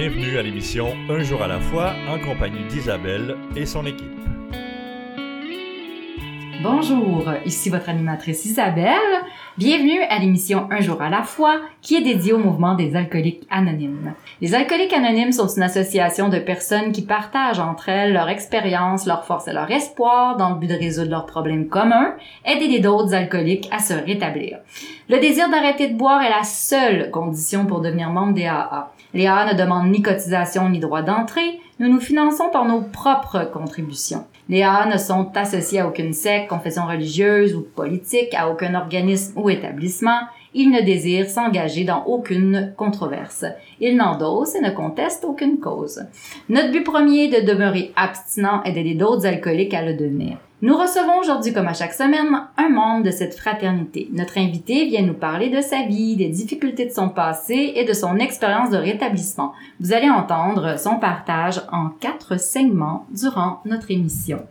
Bienvenue à l'émission Un jour à la fois en compagnie d'Isabelle et son équipe. Bonjour, ici votre animatrice Isabelle. Bienvenue à l'émission Un jour à la fois qui est dédiée au mouvement des alcooliques anonymes. Les alcooliques anonymes sont une association de personnes qui partagent entre elles leur expérience, leur force et leur espoir dans le but de résoudre leurs problèmes communs, aider d'autres alcooliques à se rétablir. Le désir d'arrêter de boire est la seule condition pour devenir membre des AA. Les AA ne demandent ni cotisation ni droit d'entrée, nous nous finançons par nos propres contributions. Les AA ne sont associés à aucune secte, confession religieuse ou politique, à aucun organisme ou établissement. Ils ne désirent s'engager dans aucune controverse. Ils n'endossent et ne contestent aucune cause. Notre but premier est de demeurer abstinent et d'aider d'autres alcooliques à le devenir. Nous recevons aujourd'hui, comme à chaque semaine, un membre de cette fraternité. Notre invité vient nous parler de sa vie, des difficultés de son passé et de son expérience de rétablissement. Vous allez entendre son partage en quatre segments durant notre émission.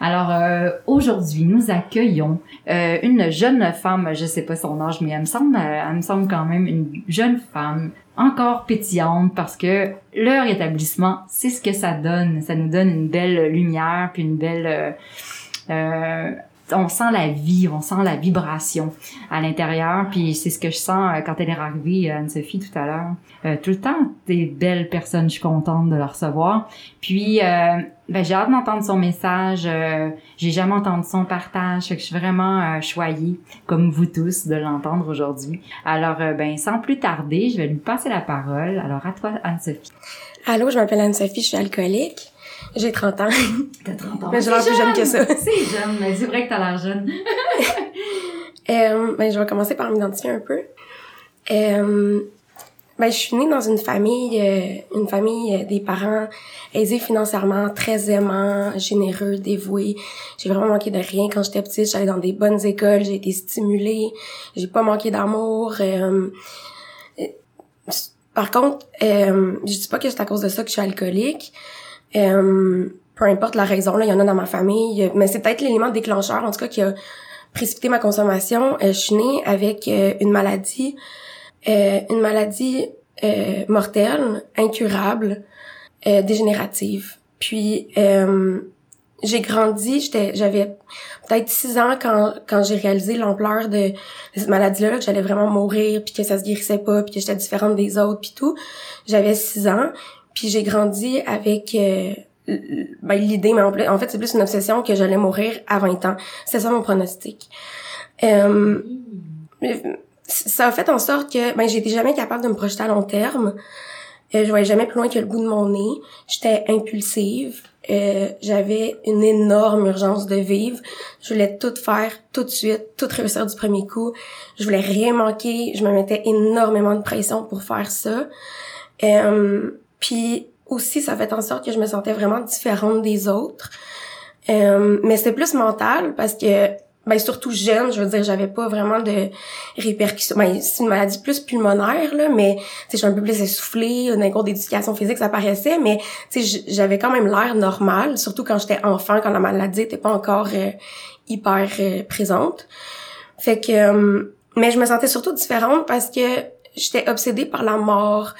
Alors, euh, aujourd'hui, nous accueillons euh, une jeune femme, je sais pas son âge, mais elle me semble, elle me semble quand même une jeune femme encore pétillante parce que leur établissement, c'est ce que ça donne. Ça nous donne une belle lumière puis une belle euh, euh, on sent la vie, on sent la vibration à l'intérieur. Puis c'est ce que je sens euh, quand elle est arrivée, euh, Anne-Sophie, tout à l'heure. tout le temps, des belles personnes, je suis contente de la recevoir. Puis, ben, j'ai hâte d'entendre son message. j'ai jamais entendu son partage. Fait que je suis vraiment choyée, comme vous tous, de l'entendre aujourd'hui. Alors, ben, sans plus tarder, je vais lui passer la parole. Alors, à toi, Anne-Sophie. Allô, je m'appelle Anne-Sophie, je suis alcoolique. J'ai 30 ans. T'as 30 ans. Mais j'ai l'air plus jeune que ça. C'est jeune, mais c'est vrai que t'as l'air jeune. euh, ben, je vais commencer par m'identifier un peu. Euh, ben, je suis née dans une famille, euh, une famille des parents aisés financièrement, très aimants, généreux, dévoués. J'ai vraiment manqué de rien quand j'étais petite. J'allais dans des bonnes écoles, j'ai été stimulée. J'ai pas manqué d'amour. Par contre, je dis pas que c'est à cause de ça que je suis alcoolique. Euh, peu importe la raison, là, il y en a dans ma famille, mais c'est peut-être l'élément déclencheur, en tout cas, qui a précipité ma consommation. Euh, je suis née avec euh, une maladie, une maladie mortelle, incurable, dégénérative. Puis j'ai grandi, j'étais j'avais peut-être six ans quand quand j'ai réalisé l'ampleur de, cette maladie-là, que j'allais vraiment mourir, puis que ça se guérissait pas, puis que j'étais différente des autres, puis tout. J'avais six ans, puis j'ai grandi avec euh, ben, l'idée, mais en fait, c'est plus une obsession que j'allais mourir à 20 ans. C'est ça mon pronostic. Euh, ça a fait en sorte que ben, j'étais jamais capable de me projeter à long terme. Euh, je voyais jamais plus loin que le bout de mon nez. J'étais impulsive. Euh, j'avais une énorme urgence de vivre. Je voulais tout faire tout de suite, tout réussir du premier coup. Je voulais rien manquer. Je me mettais énormément de pression pour faire ça. Euh, puis aussi, ça fait en sorte que je me sentais vraiment différente des autres. Euh, mais c'était plus mental parce que ben surtout jeune, je veux dire, j'avais pas vraiment de répercussions. Ben, c'est une maladie plus pulmonaire là, mais tu sais, un peu plus essoufflée, un cours d'éducation physique ça paraissait, mais tu sais, j'avais quand même l'air normal, surtout quand j'étais enfant, quand la maladie était pas encore euh, hyper euh, présente. Fait que, euh, mais je me sentais surtout différente parce que j'étais obsédée par la mort,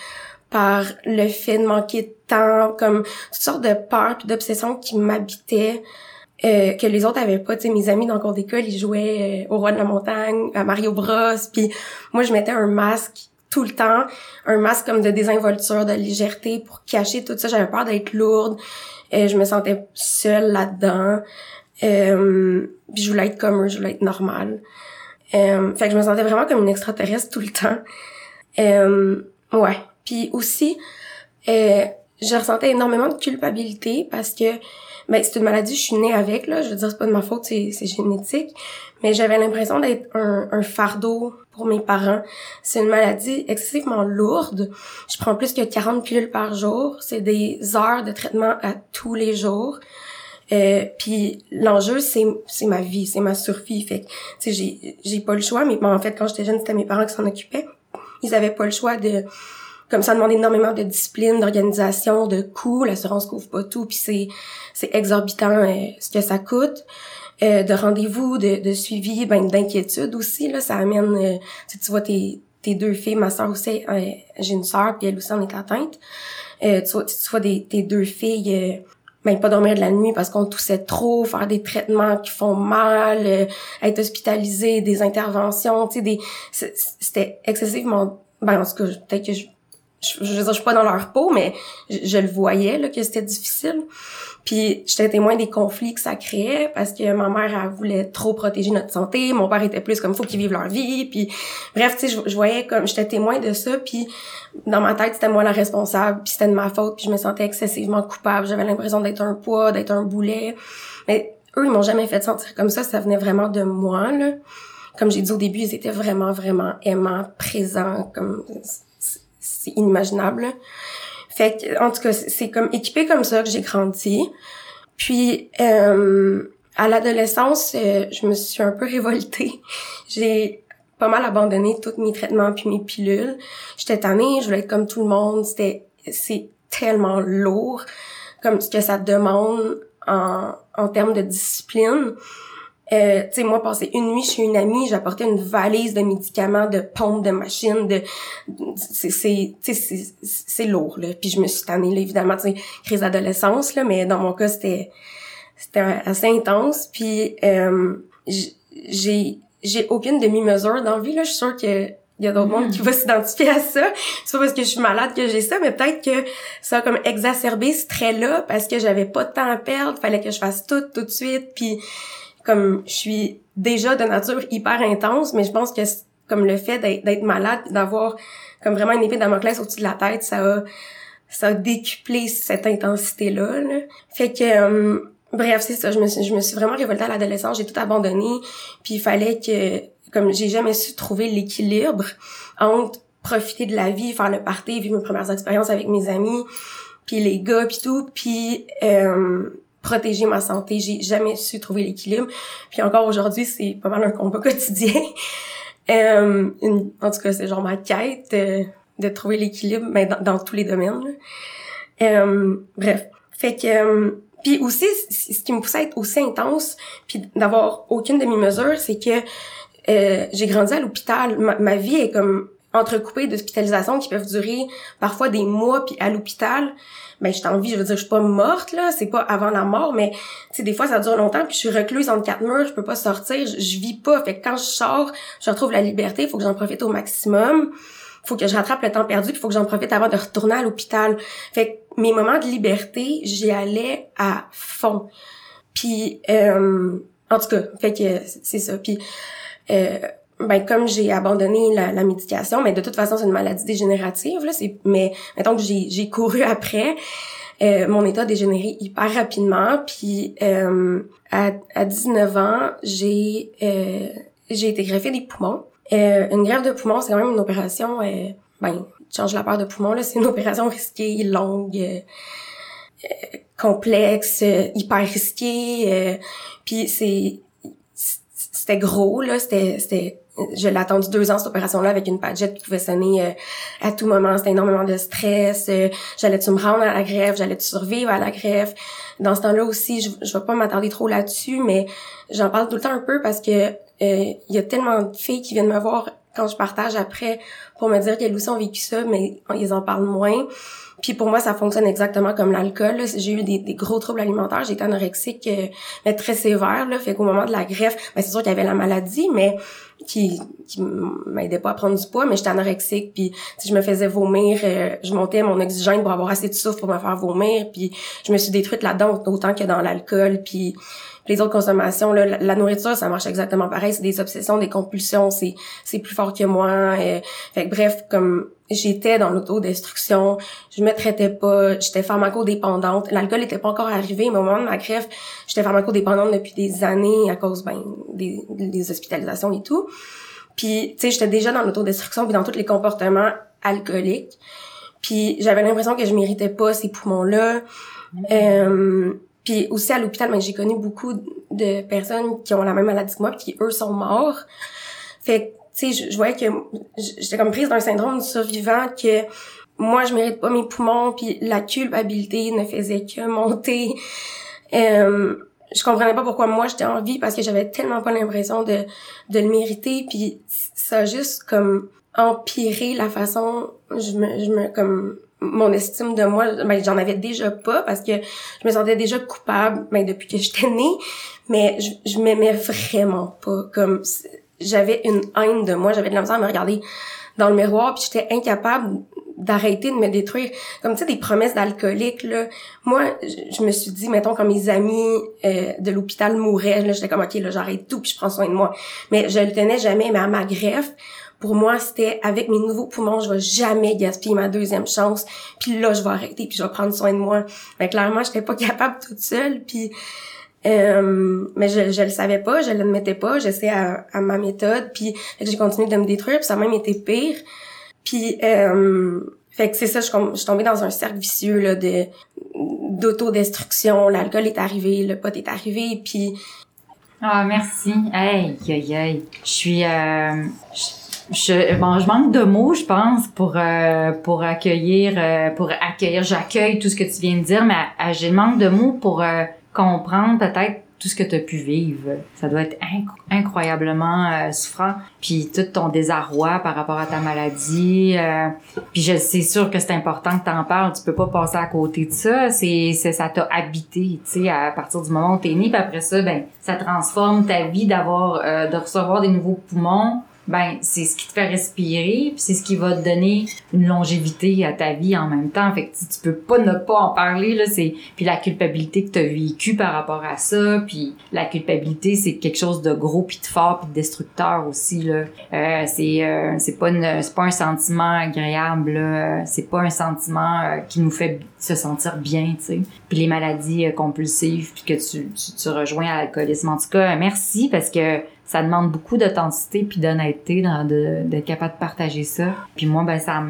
par le fait de manquer de temps, comme toutes sortes de peurs puis d'obsessions qui m'habitaient. Euh, que les autres avaient pas. Tu sais, mes amis dans le cours d'école, ils jouaient euh, au Roi de la Montagne, à Mario Bros. Puis moi, je mettais un masque tout le temps, un masque comme de désinvolture, de légèreté pour cacher tout ça. J'avais peur d'être lourde. Euh, je me sentais seule là-dedans. Euh, puis je voulais être comme eux, je voulais être normale. Euh, fait que je me sentais vraiment comme une extraterrestre tout le temps. Euh, ouais. Puis aussi, euh, je ressentais énormément de culpabilité parce que ben c'est une maladie je suis née avec là. Je veux dire c'est pas de ma faute c'est c'est génétique. Mais j'avais l'impression d'être un, un fardeau pour mes parents. C'est une maladie excessivement lourde. Je prends plus que 40 pilules par jour. C'est des heures de traitement à tous les jours. Euh, puis l'enjeu c'est c'est ma vie c'est ma survie. Fait sais j'ai j'ai pas le choix. Mais en fait quand j'étais jeune c'était mes parents qui s'en occupaient. Ils avaient pas le choix de comme ça demande énormément de discipline, d'organisation, de coûts. L'assurance couvre pas tout, puis c'est c'est exorbitant euh, ce que ça coûte. Euh, de rendez-vous, de, de suivi, ben d'inquiétude aussi là, ça amène. Euh, tu vois tes tes deux filles, ma soeur aussi, euh, j'ai une soeur, puis elle aussi en est atteinte. Euh, tu vois, tu vois des, tes deux filles, euh, ben, pas dormir de la nuit parce qu'on toussait trop, faire des traitements qui font mal, euh, être hospitalisé, des interventions, tu sais, des, c'était excessivement, ben, en tout cas, peut-être que je, je, veux dire, je suis pas dans leur peau, mais je, je le voyais, là, que c'était difficile. Puis j'étais témoin des conflits que ça créait parce que ma mère elle voulait trop protéger notre santé, mon père était plus comme faut qu'ils vivent leur vie, puis bref, tu sais je, voyais comme j'étais témoin de ça, puis dans ma tête c'était moi la responsable, puis c'était de ma faute, puis je me sentais excessivement coupable, j'avais l'impression d'être un poids, d'être un boulet. Mais eux ils m'ont jamais fait sentir comme ça, ça venait vraiment de moi là. Comme j'ai dit au début, ils étaient vraiment vraiment aimants, présents, comme c'est inimaginable. Fait que, en tout cas, c'est comme équipé comme ça que j'ai grandi. Puis, euh, à l'adolescence, euh, je me suis un peu révoltée. J'ai pas mal abandonné tous mes traitements puis mes pilules. J'étais tannée, je voulais être comme tout le monde. C'était, c'est tellement lourd comme ce que ça demande en, en termes de discipline. Euh, tu sais, moi, passer une nuit chez une amie, j'apportais une valise de médicaments, de pompes, de machines, de... C'est, lourd, là. Puis je me suis tannée, là, évidemment, tu sais, crise d'adolescence, là, mais dans mon cas, c'était c'était assez intense. Puis euh, j'ai j'ai aucune demi-mesure dans la vie, là. Je suis sûre que il y a d'autres monde qui va s'identifier à ça. C'est pas parce que je suis malade que j'ai ça, mais peut-être que ça a comme exacerbé ce trait-là parce que j'avais pas de temps à perdre, fallait que je fasse tout tout de suite, puis comme je suis déjà de nature hyper intense, mais je pense que comme le fait d'être malade, d'avoir comme vraiment une épée Damoclès au-dessus de la tête, ça a ça a décuplé cette intensité là. Fait que euh, bref, c'est ça, je me suis je me suis vraiment révoltée à l'adolescence, j'ai tout abandonné, puis il fallait que comme j'ai jamais su trouver l'équilibre entre profiter de la vie, faire le party, vivre mes premières expériences avec mes amis, puis les gars puis tout, puis euh, protéger ma santé. J'ai jamais su trouver l'équilibre. Puis encore aujourd'hui, c'est pas mal un combat quotidien. euh, en tout cas, c'est genre ma quête euh, de trouver l'équilibre, mais dans, tous les domaines. Euh, bref, fait que euh, puis aussi, ce qui me poussait à être aussi intense, puis d'avoir aucune demi-mesure, c'est que j'ai grandi à l'hôpital. Ma, ma, vie est comme entrecoupée d'hospitalisations qui peuvent durer parfois des mois, puis à l'hôpital ben je en vie, je veux dire, je suis pas morte là, c'est pas avant la mort, mais tu sais des fois ça dure longtemps puis je suis recluse entre quatre murs, je peux pas sortir, je, vis pas. Fait que quand je sors, je retrouve la liberté, il faut que j'en profite au maximum. Faut que je rattrape le temps perdu, il faut que j'en profite avant de retourner à l'hôpital. Fait que mes moments de liberté, j'y allais à fond. Puis euh, en tout cas, fait que c'est ça. Puis euh, ben comme j'ai abandonné la, la, médication, mais de toute façon c'est une maladie dégénérative là, c'est mais mettons que j'ai j'ai couru après, euh, mon état a dégénéré hyper rapidement, puis euh, à, à 19 ans j'ai euh, j'ai été greffée des poumons. Euh, une greffe de poumons c'est quand même une opération, euh, ben change la part de poumon là, c'est une opération risquée, longue. Euh, complexe, hyper risquée, puis c'est c'était gros là, c'était c'était je l'ai attendu deux ans cette opération-là avec une padgette qui pouvait sonner euh, à tout moment. C'était énormément de stress. Euh, j'allais-tu me rendre à la greffe? J'allais-tu survivre à la greffe? Dans ce temps-là aussi, je, je vais pas m'attarder trop là-dessus, mais j'en parle tout le temps un peu parce que euh, il y a tellement de filles qui viennent me voir quand je partage après pour me dire qu'elles aussi ont vécu ça, mais ils en parlent moins. Puis pour moi, ça fonctionne exactement comme l'alcool. J'ai eu des, des, gros troubles alimentaires. J'étais anorexique, euh, mais très sévère. Là, fait qu'au moment de la greffe, ben, c'est sûr qu'il y avait la maladie, mais qui qui m'aidait pas à prendre du poids mais j'étais anorexique puis je me faisais vomir euh, je montais mon oxygène pour avoir assez de souffle pour me faire vomir puis je me suis détruite là-dedans autant que dans l'alcool puis les autres consommations là, la, nourriture ça marche exactement pareil c'est des obsessions des compulsions c'est plus fort que moi euh, fait bref comme j'étais dans l'autodestruction, je me traitais pas, j'étais pharmacodépendante. L'alcool était pas encore arrivé, mais au moment de ma greffe, j'étais pharmacodépendante depuis des années à cause ben des, des hospitalisations et tout. Puis tu sais, j'étais déjà dans l'autodestruction puis dans tous les comportements alcooliques. Puis j'avais l'impression que je méritais pas ces poumons-là. Euh, puis aussi à l'hôpital, ben, j'ai connu beaucoup de personnes qui ont la même maladie que moi, puis qui eux sont morts. Fait tu sais, je, voyais que j'étais comme prise d'un syndrome du survivant que moi je mérite pas mes poumons puis la culpabilité ne faisait que monter. Euh, je comprenais pas pourquoi moi j'étais en vie parce que j'avais tellement pas l'impression de de le mériter puis ça juste comme empiré la façon je me je me comme mon estime de moi ben j'en avais déjà pas parce que je me sentais déjà coupable ben depuis que j'étais née mais je, je m'aimais vraiment pas comme j'avais une haine de moi j'avais de la misère à me regarder dans le miroir puis j'étais incapable d'arrêter de me détruire. Comme tu sais des promesses d'alcoolique là. Moi je, me suis dit mettons quand mes amis euh, de l'hôpital mouraient là j'étais comme ok là j'arrête tout puis je prends soin de moi. Mais je le tenais jamais mais à ma greffe pour moi c'était avec mes nouveaux poumons je vais jamais gaspiller ma deuxième chance puis là je vais arrêter puis je vais prendre soin de moi. Mais clairement j'étais pas capable toute seule puis euh, mais je, je le savais pas, je l'admettais pas, j'essayais à, à, ma méthode, puis j'ai continué de me détruire, puis ça a même été pire. Puis, euh, fait que c'est ça, je, je suis tombée dans un cercle vicieux là, de d'autodestruction. L'alcool est arrivé, le pot est arrivé, puis... Ah, merci. Hey, hey, hey. Je suis... Euh, je, bon, je manque de mots, je pense, pour euh, pour accueillir, euh, pour accueillir. J'accueille tout ce que tu viens de dire, mais j'ai manque de mots pour euh, comprendre peut-être tout ce que tu as pu vivre. Ça doit être incroyablement euh, souffrant. Puis tout ton désarroi par rapport à ta maladie. Euh, puis je c'est sûr que c'est important que tu en parles. Tu peux pas passer à côté de ça. C'est, ça t'a habité, tu sais, à partir du moment où t'es né. Puis après ça, ben ça transforme ta vie d'avoir, euh, de recevoir des nouveaux poumons ben c'est ce qui te fait respirer, puis c'est ce qui va te donner une longévité à ta vie en même temps. Fait que tu, peux pas ne pas en parler là, c'est puis la culpabilité que tu as vécu par rapport à ça, puis la culpabilité c'est quelque chose de gros puis de fort puis de destructeur aussi là. Euh, c'est euh, c'est pas une c'est pas un sentiment agréable c'est pas un sentiment euh, qui nous fait se sentir bien, tu sais. Puis les maladies euh, compulsives puis que tu, tu, tu rejoins à l'alcoolisme en tout cas, merci parce que ça demande beaucoup d'authenticité puis d'honnêteté d'être capable de partager ça. Puis moi ben ça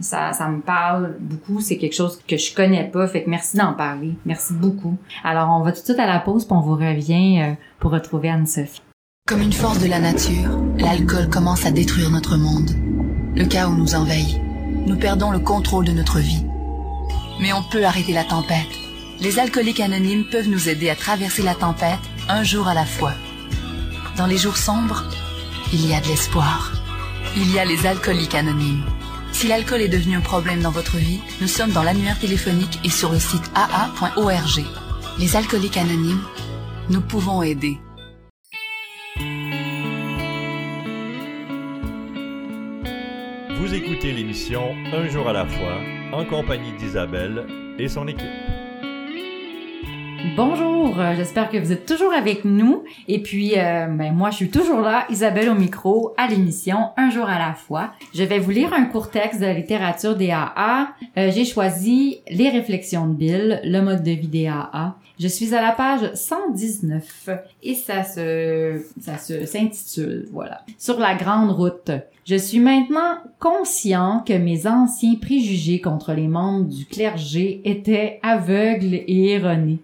ça, ça me parle beaucoup, c'est quelque chose que je connais pas, fait que merci d'en parler. Merci beaucoup. Alors on va tout de suite à la pause puis on vous revient euh, pour retrouver Anne-Sophie. Comme une force de la nature, l'alcool commence à détruire notre monde. Le chaos nous envahit. Nous perdons le contrôle de notre vie. Mais on peut arrêter la tempête. Les alcooliques anonymes peuvent nous aider à traverser la tempête un jour à la fois. Dans les jours sombres, il y a de l'espoir. Il y a les alcooliques anonymes. Si l'alcool est devenu un problème dans votre vie, nous sommes dans l'annuaire téléphonique et sur le site aa.org. Les alcooliques anonymes, nous pouvons aider. Vous écoutez l'émission Un jour à la fois en compagnie d'Isabelle et son équipe. Bonjour, euh, j'espère que vous êtes toujours avec nous. Et puis, euh, ben, moi, je suis toujours là, Isabelle au micro, à l'émission Un jour à la fois. Je vais vous lire un court texte de la littérature des AA. Euh, j'ai choisi Les réflexions de Bill, le mode de vie des AA. Je suis à la page 119 et ça se, ça se, s'intitule, voilà. Sur la grande route. Je suis maintenant conscient que mes anciens préjugés contre les membres du clergé étaient aveugles et erronés.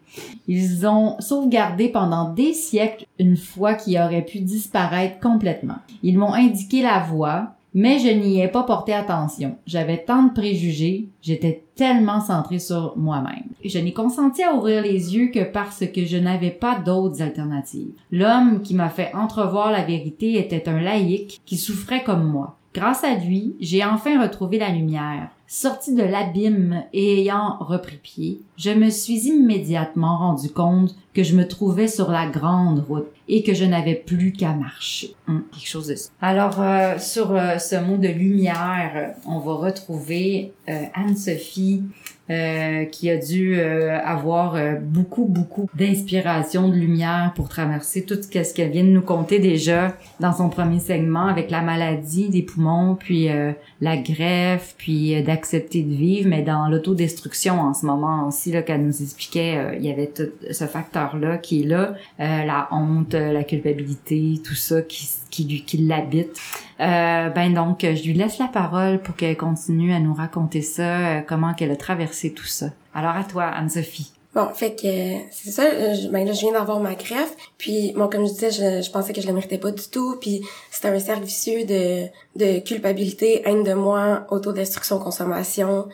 Ils ont sauvegardé pendant des siècles une foi qui aurait pu disparaître complètement. Ils m'ont indiqué la voie, mais je n'y ai pas porté attention. J'avais tant de préjugés, j'étais tellement centré sur moi-même. Je n'ai consenti à ouvrir les yeux que parce que je n'avais pas d'autres alternatives. L'homme qui m'a fait entrevoir la vérité était un laïc qui souffrait comme moi. Grâce à lui, j'ai enfin retrouvé la lumière. Sorti de l'abîme et ayant repris pied, je me suis immédiatement rendu compte que je me trouvais sur la grande route et que je n'avais plus qu'à marcher. Hum, quelque chose de ça. Alors, euh, sur euh, ce mot de lumière, on va retrouver euh, Anne-Sophie euh, qui a dû euh, avoir euh, beaucoup, beaucoup d'inspiration, de lumière pour traverser tout ce qu'elle vient de nous conter déjà dans son premier segment avec la maladie des poumons, puis la greffe, puis d'accepter de vivre, mais dans l'autodestruction en ce moment aussi, là, qu'elle nous expliquait, il y avait tout ce facteur-là qui est là, la honte, la culpabilité, tout ça qui, qui, qui l'habite. ben donc, je lui laisse la parole pour qu'elle continue à nous raconter ça, comment qu'elle a traversé tout ça. Alors à toi, Anne-Sophie. Bon, fait que c'est ça. Je, ben là, je viens d'avoir ma greffe. Puis, bon, comme je disais, je, pensais que je la méritais pas du tout. Puis, c'était un cercle vicieux de, de culpabilité, haine de moi, autodestruction, consommation.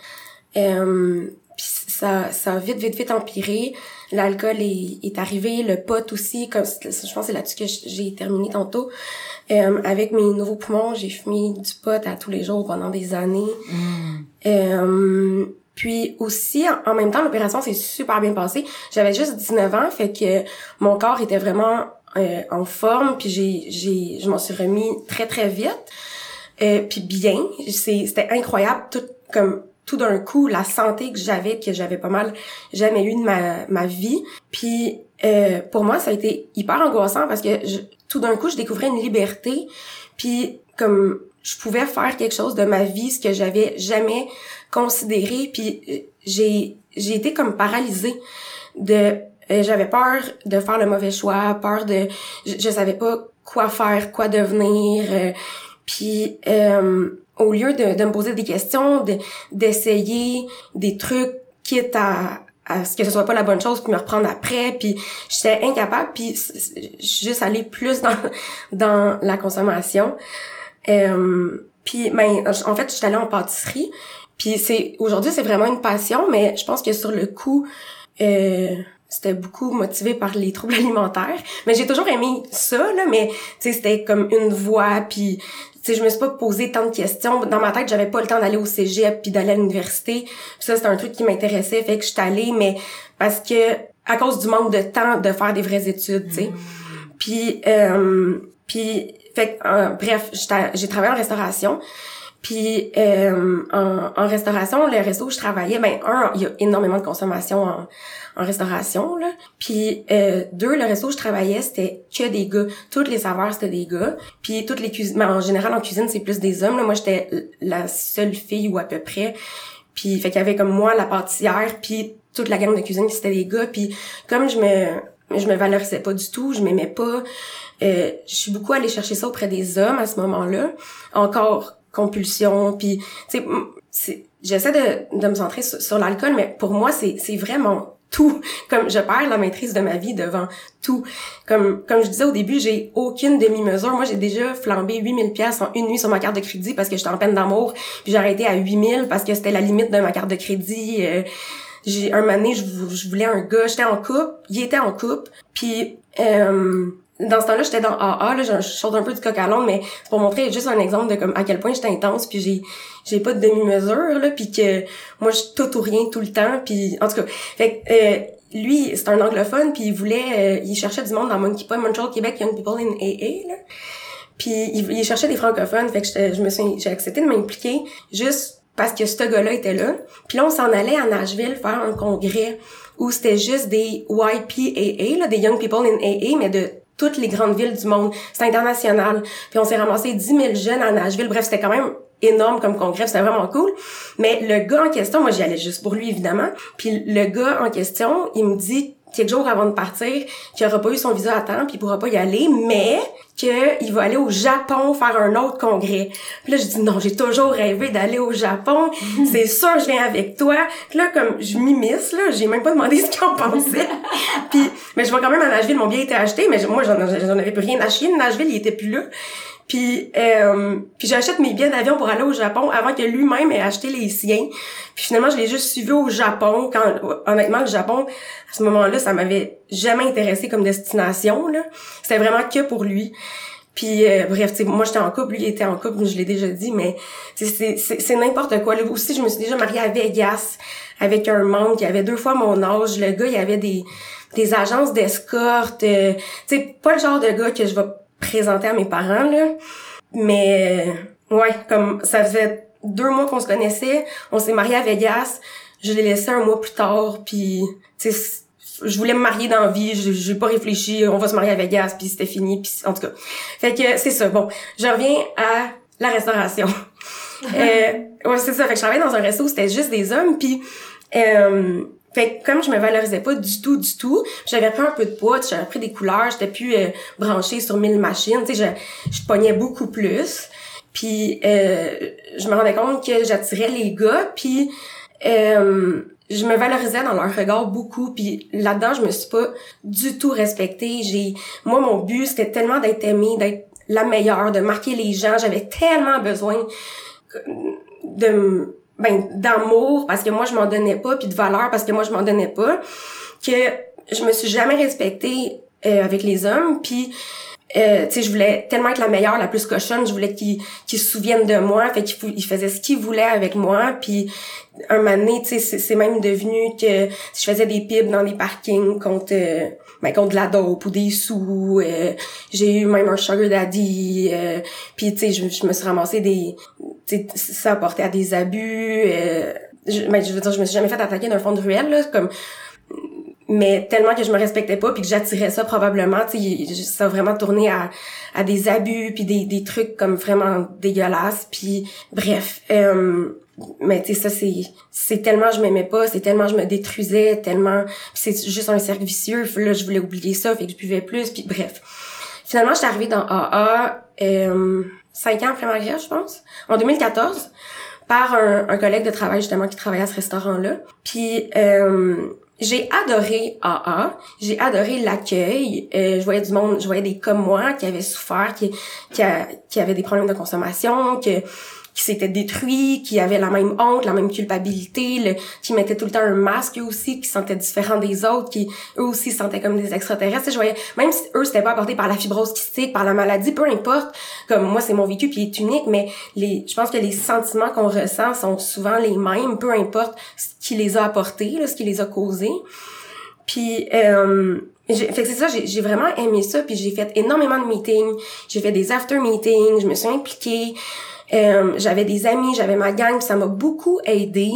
Euh, puis ça, ça a vite, vite, vite empiré. L'alcool est, est arrivé, le pot aussi, comme je pense que c'est là-dessus que j'ai terminé tantôt. Euh, avec mes nouveaux poumons, j'ai fumé du pot à tous les jours pendant des années. Euh, puis aussi, en, même temps, l'opération s'est super bien passée. J'avais juste 19 ans, fait que mon corps était vraiment euh, en forme, puis j'ai, j'ai, je m'en suis remis très très vite, euh, puis bien. C'est, c'était incroyable, tout comme tout d'un coup la santé que j'avais que j'avais pas mal jamais eu de ma, ma vie. Puis euh, pour moi, ça a été hyper angoissant parce que je, tout d'un coup, je découvrais une liberté, puis comme je pouvais faire quelque chose de ma vie, ce que j'avais jamais considéré, puis euh, j'ai j'ai été comme paralysée de euh, j'avais peur de faire le mauvais choix, peur de je, je savais pas quoi faire, quoi devenir, euh, puis au lieu de, de me poser des questions, de d'essayer des trucs quitte à à ce que ce soit pas la bonne chose puis me reprendre après puis j'étais incapable puis juste allée plus dans dans la consommation. Euh, puis ben en fait j'étais allée en pâtisserie puis c'est aujourd'hui c'est vraiment une passion mais je pense que sur le coup euh, c'était beaucoup motivé par les troubles alimentaires. Mais j'ai toujours aimé ça là mais c'était comme une voix puis sais, je me suis pas posé tant de questions. Dans ma tête, j'avais pas le temps d'aller au cégep puis d'aller à l'université. ça, c'est un truc qui m'intéressait, fait que je suis allée, mais parce que à cause du manque de temps de faire des vraies études, tu sais. Mm. Puis, euh, puis, fait euh, bref, j'ai travaillé en restauration. Puis euh, en, en, restauration, le resto où je travaillais, ben un, il y a énormément de consommation en, en restauration là. Puis euh, deux, le resto où je travaillais, c'était que des gars. Toutes les saveurs c'était des gars. Puis toutes les cuisines, ben, en général en cuisine c'est plus des hommes. Là. Moi j'étais la seule fille ou à peu près. Puis fait qu'il y avait comme moi la pâtissière, puis toute la gamme de cuisine c'était des gars. Puis comme je me je me valorisais pas du tout, je m'aimais pas. Euh, je suis beaucoup allée chercher ça auprès des hommes à ce moment-là. Encore compulsion puis tu sais j'essaie de, de me centrer sur, l'alcool mais pour moi c'est vraiment tout. Comme je perds la maîtrise de ma vie devant tout. Comme comme je disais au début j'ai aucune demi-mesure. Moi j'ai déjà flambé 8000 pièces en une nuit sur ma carte de crédit parce que j'étais en peine d'amour puis j'ai arrêté à 8000 parce que c'était la limite de ma carte de crédit. Euh, j'ai un donné je, je voulais un gars. J'étais en couple il était en couple puis euh, dans ce temps-là, j'étais dans AA, là, je saute un peu du coq à l'onde, mais pour montrer juste un exemple de comme à quel point j'étais intense, puis j'ai j'ai pas de demi-mesure, là, puis que moi, je tout ou rien tout le temps, puis en tout cas, fait euh, lui, c'est un anglophone, puis il voulait, euh, il cherchait du monde dans Monkey Point, Montreal, Québec, Young People in AA, là. Puis il, il cherchait des francophones, fait que je me suis, j'ai accepté de m'impliquer juste parce que ce gars-là était là. Puis là, on s'en allait à Nashville faire un congrès où c'était juste des YPAA, là, des Young People in AA, mais de toutes les grandes villes du monde. C'est international. Puis on s'est ramassé 10 000 jeunes à Nashville. Bref, c'était quand même énorme comme congrès, c'était vraiment cool. Mais le gars en question, moi j'y allais juste pour lui évidemment. Puis le gars en question, il me dit quelques jours avant de partir qu'il aura pas eu son visa à temps puis il pourra pas y aller mais qu'il va aller au Japon faire un autre congrès. Puis là je dis non, j'ai toujours rêvé d'aller au Japon, c'est sûr je viens avec toi. Puis là comme je m'immisce là, j'ai même pas demandé ce qu'il en pensait. puis mais je vais quand même à Nashville, mon bien était acheté mais moi j'en avais plus rien à chier, Nashville il était plus là. Puis, euh, puis j'achète mes billets d'avion pour aller au Japon avant que lui-même ait acheté les siens. Puis finalement, je l'ai juste suivi au Japon. Quand honnêtement, le Japon, à ce moment-là, ça m'avait jamais intéressé comme destination. C'était vraiment que pour lui. Puis euh, bref, moi j'étais en couple, lui était en couple, je l'ai déjà dit, mais c'est n'importe quoi. Là aussi, je me suis déjà mariée à Vegas avec un membre qui avait deux fois mon âge. Le gars, il avait des des agences d'escorte. Euh, tu sais, pas le genre de gars que je vais présenté à mes parents, là. Mais, ouais, comme ça faisait deux mois qu'on se connaissait, on s'est marié à Vegas, je l'ai laissé un mois plus tard, puis, tu je voulais me marier dans la vie, j'ai pas réfléchi, on va se marier à Vegas, puis c'était fini, puis en tout cas. Fait que c'est ça. Bon, je reviens à la restauration. euh, ouais, c'est ça. Fait que je travaillais dans un resto où c'était juste des hommes, puis euh, fait que comme je me valorisais pas du tout, du tout, j'avais pris un peu de poids, j'avais pris des couleurs, j'étais plus euh, branchée sur mille machines, tu sais, je, je pognais beaucoup plus. Puis euh, je me rendais compte que j'attirais les gars, puis euh, je me valorisais dans leur regard beaucoup, puis là-dedans, je me suis pas du tout respectée. J'ai, moi, mon but, c'était tellement d'être aimée, d'être la meilleure, de marquer les gens. J'avais tellement besoin de ben d'amour parce que moi je m'en donnais pas puis de valeur parce que moi je m'en donnais pas que je me suis jamais respectée euh, avec les hommes puis euh, tu sais je voulais tellement être la meilleure la plus cochonne je voulais qu'ils qu'ils se souviennent de moi. Fait qu'ils ils faisaient ce qu'ils voulaient avec moi. Puis un moment donné tu sais c'est même devenu que je faisais des pibs dans des parkings contre euh, ben, contre de la dope ou des sous euh, j'ai eu même un sugar daddy euh, puis tu sais je, je me suis ramassé des tu sais ça a porté à des abus euh, je, ben, je veux dire je me suis jamais fait attaquer d'un fond de ruelle là comme mais tellement que je me respectais pas puis que j'attirais ça probablement tu sais ça a vraiment tourné à, à des abus puis des, des trucs comme vraiment dégueulasses puis bref euh, mais tu sais ça c'est c'est tellement je m'aimais pas c'est tellement je me détruisais tellement c'est juste un cercle vicieux là je voulais oublier ça fait que je buvais plus puis bref. Finalement j'étais arrivée dans AA euh, cinq ans après ma je pense en 2014 par un, un collègue de travail justement qui travaillait à ce restaurant là puis euh, j'ai adoré AA, j'ai adoré l'accueil. Euh, je voyais du monde, je voyais des comme moi qui avaient souffert, qui qui, a, qui avaient des problèmes de consommation, que qui s'étaient détruits, qui avaient la même honte, la même culpabilité, le, qui mettaient tout le temps un masque eux aussi, qui se sentaient différents des autres, qui eux aussi se sentaient comme des extraterrestres. Je voyais, même si eux c'était pas apporté par la fibrose kystique, par la maladie, peu importe. Comme moi c'est mon vécu puis il est unique, mais les, je pense que les sentiments qu'on ressent sont souvent les mêmes, peu importe ce qui les a apportés, là, ce qui les a causés. Puis euh, fait que c'est ça, j'ai vraiment aimé ça, puis j'ai fait énormément de meetings, j'ai fait des after meetings, je me suis impliquée. Euh, j'avais des amis, j'avais ma gang, ça m'a beaucoup aidé.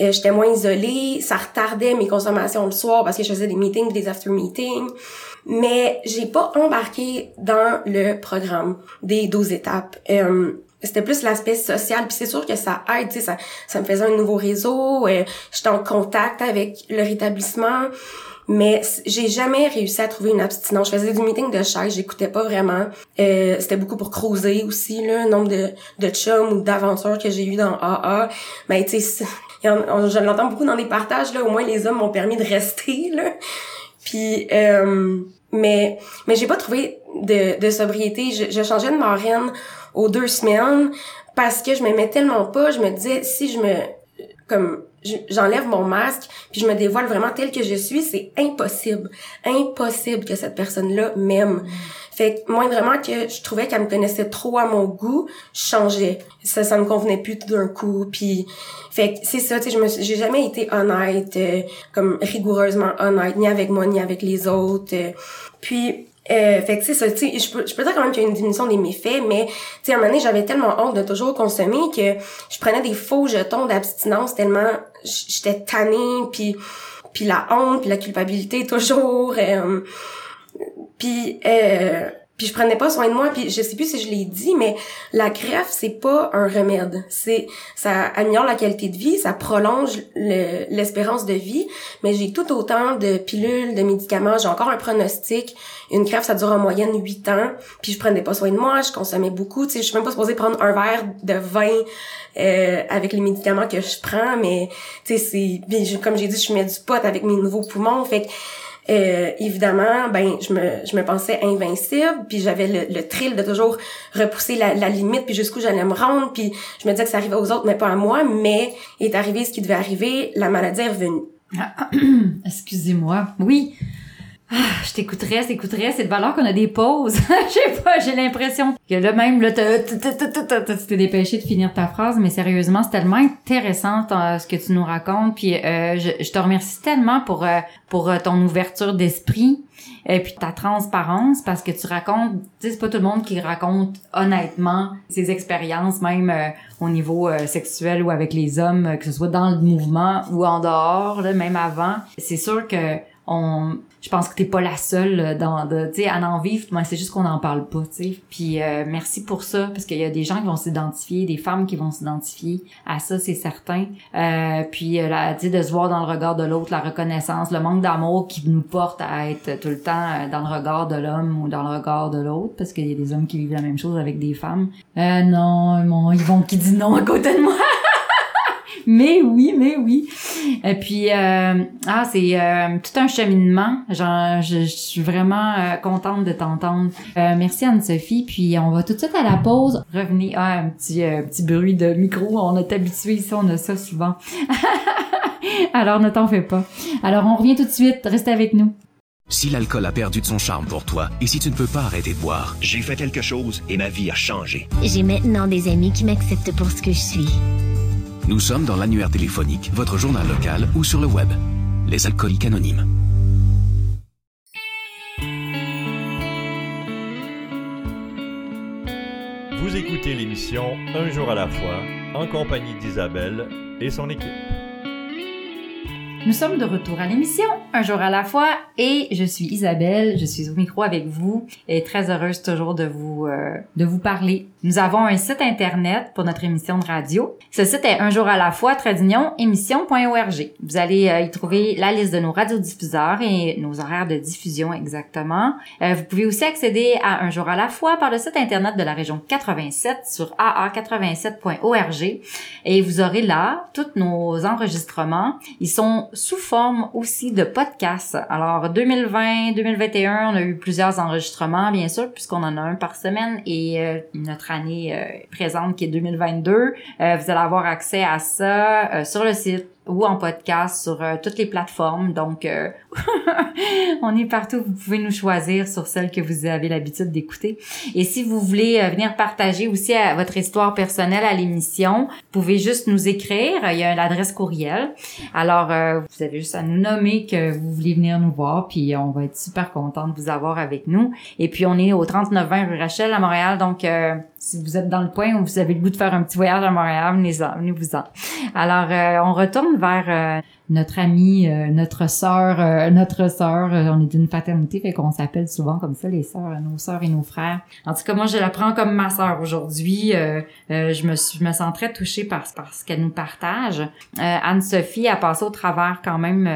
Euh, J'étais moins isolée, ça retardait mes consommations le soir parce que je faisais des meetings, des after meetings. Mais j'ai pas embarqué dans le programme des 12 étapes. Euh, c'était plus l'aspect social puis c'est sûr que ça aide tu sais ça ça me faisait un nouveau réseau j'étais en contact avec le rétablissement mais j'ai jamais réussi à trouver une abstinence. Je faisais du meeting de chaise, j'écoutais pas vraiment. Euh, c'était beaucoup pour creuser aussi, le nombre de, de chums ou d'aventures que j'ai eu dans AA. Mais tu sais, je l'entends beaucoup dans des partages, là, au moins les hommes m'ont permis de rester, là. Puis, euh, mais, mais j'ai pas trouvé de, de sobriété. Je, je changeais de marraine aux deux semaines parce que je m'aimais tellement pas. Je me disais, si je me, comme, j'enlève mon masque puis je me dévoile vraiment tel que je suis, c'est impossible, impossible que cette personne-là m'aime. Fait que moindrement que je trouvais qu'elle me connaissait trop à mon goût, je changeais. Ça ça me convenait plus tout d'un coup puis fait que c'est ça, tu sais je j'ai jamais été honnête euh, comme rigoureusement honnête ni avec moi ni avec les autres. Puis euh, fait que c'est ça, tu je peux, je peux dire quand même qu'il y a une diminution des méfaits, mais tu à un moment donné, j'avais tellement honte de toujours consommer que je prenais des faux jetons d'abstinence tellement j'étais tannée, puis puis la honte, puis la culpabilité toujours. Euh, puis euh, puis je prenais pas soin de moi puis je sais plus si je l'ai dit mais la greffe c'est pas un remède. C'est ça améliore la qualité de vie ça prolonge l'espérance de vie mais j'ai tout autant de pilules de médicaments j'ai encore un pronostic. Une greffe ça dure en moyenne 8 ans puis je prenais pas soin de moi je consommais beaucoup tu sais je suis même pas supposée prendre un verre de vin euh, avec les médicaments que je prends mais tu sais c'est comme j'ai dit je mets du pot avec mes nouveaux poumons fait que euh, évidemment, ben je me je me pensais invincible, puis j'avais le, le thrill de toujours repousser la, la limite, puis jusqu'où j'allais me rendre, puis je me disais que ça arrivait aux autres, mais pas à moi. Mais est arrivé ce qui devait arriver, la maladie est revenue. Ah, excusez-moi. Oui. Ah, je t'écouterais, je t'écouterais. C'est de valeur qu'on a des pauses. Je sais pas, j'ai l'impression que là même, là, tu t'es dépêché de finir ta phrase, mais sérieusement, c'est tellement intéressant ce que tu nous racontes. Puis euh, je, te remercie tellement pour euh, pour euh, ton ouverture d'esprit et puis ta transparence parce que tu racontes, tu sais, c'est pas tout le monde qui raconte honnêtement ses expériences, même au niveau sexuel ou avec les hommes, que ce soit dans le mouvement ou en dehors, là, même avant. C'est sûr que on je pense que t'es pas la seule euh, dans de tu sais à en vivre mais c'est juste qu'on n'en parle pas tu sais. Puis euh, merci pour ça parce qu'il y a des gens qui vont s'identifier des femmes qui vont s'identifier à ça c'est certain. Euh, puis euh, la tu sais de se voir dans le regard de l'autre la reconnaissance le manque d'amour qui nous porte à être tout le temps dans le regard de l'homme ou dans le regard de l'autre parce qu'il y a des hommes qui vivent la même chose avec des femmes. Euh, non mon Yvon qui dit non à côté de moi mais oui, mais oui. Et puis, euh, ah, c'est euh, tout un cheminement. Genre, je, je suis vraiment euh, contente de t'entendre. Euh, merci Anne-Sophie. Puis, on va tout de suite à la pause. Revenez. Ah, un petit, euh, petit bruit de micro. On est habitué ici, on a ça souvent. Alors, ne t'en fais pas. Alors, on revient tout de suite. Restez avec nous. Si l'alcool a perdu de son charme pour toi et si tu ne peux pas arrêter de boire, J'ai fait quelque chose et ma vie a changé. J'ai maintenant des amis qui m'acceptent pour ce que je suis. Nous sommes dans l'annuaire téléphonique, votre journal local ou sur le web. Les alcooliques anonymes. Vous écoutez l'émission Un jour à la fois en compagnie d'Isabelle et son équipe. Nous sommes de retour à l'émission Un jour à la fois et je suis Isabelle, je suis au micro avec vous et très heureuse toujours de vous euh, de vous parler. Nous avons un site internet pour notre émission de radio. Ce site est un jour à la fois émission.org. Vous allez euh, y trouver la liste de nos radiodiffuseurs et nos horaires de diffusion exactement. Euh, vous pouvez aussi accéder à un jour à la fois par le site internet de la région 87 sur aa87.org et vous aurez là tous nos enregistrements. Ils sont sous forme aussi de podcasts. Alors 2020, 2021, on a eu plusieurs enregistrements bien sûr puisqu'on en a un par semaine et euh, notre année euh, présente qui est 2022, euh, vous allez avoir accès à ça sur le site ou en podcast sur euh, toutes les plateformes. Donc, euh, on est partout. Vous pouvez nous choisir sur celles que vous avez l'habitude d'écouter. Et si vous voulez euh, venir partager aussi votre histoire personnelle à l'émission, vous pouvez juste nous écrire. Il y a l'adresse courriel. Alors, vous avez juste à nous nommer que vous voulez venir nous voir, puis on va être super content de vous avoir avec nous. Et puis, on est au 3920 rue Rachel à Montréal. Donc, si vous êtes dans le coin ou vous avez le goût de faire un petit voyage à Montréal, venez-en, venez-vous-en. Alors, euh, on retourne vers euh, notre amie, euh, notre sœur, euh, notre sœur. euh, on est d'une fraternité, fait qu'on s'appelle souvent comme ça, les sœurs, euh, nos sœurs et nos frères. En tout cas, moi, je la prends comme ma sœur aujourd'hui. Euh, euh, je me suis, je me sens très touchée par, par ce qu'elle nous partage. Anne-Sophie a passé au travers quand même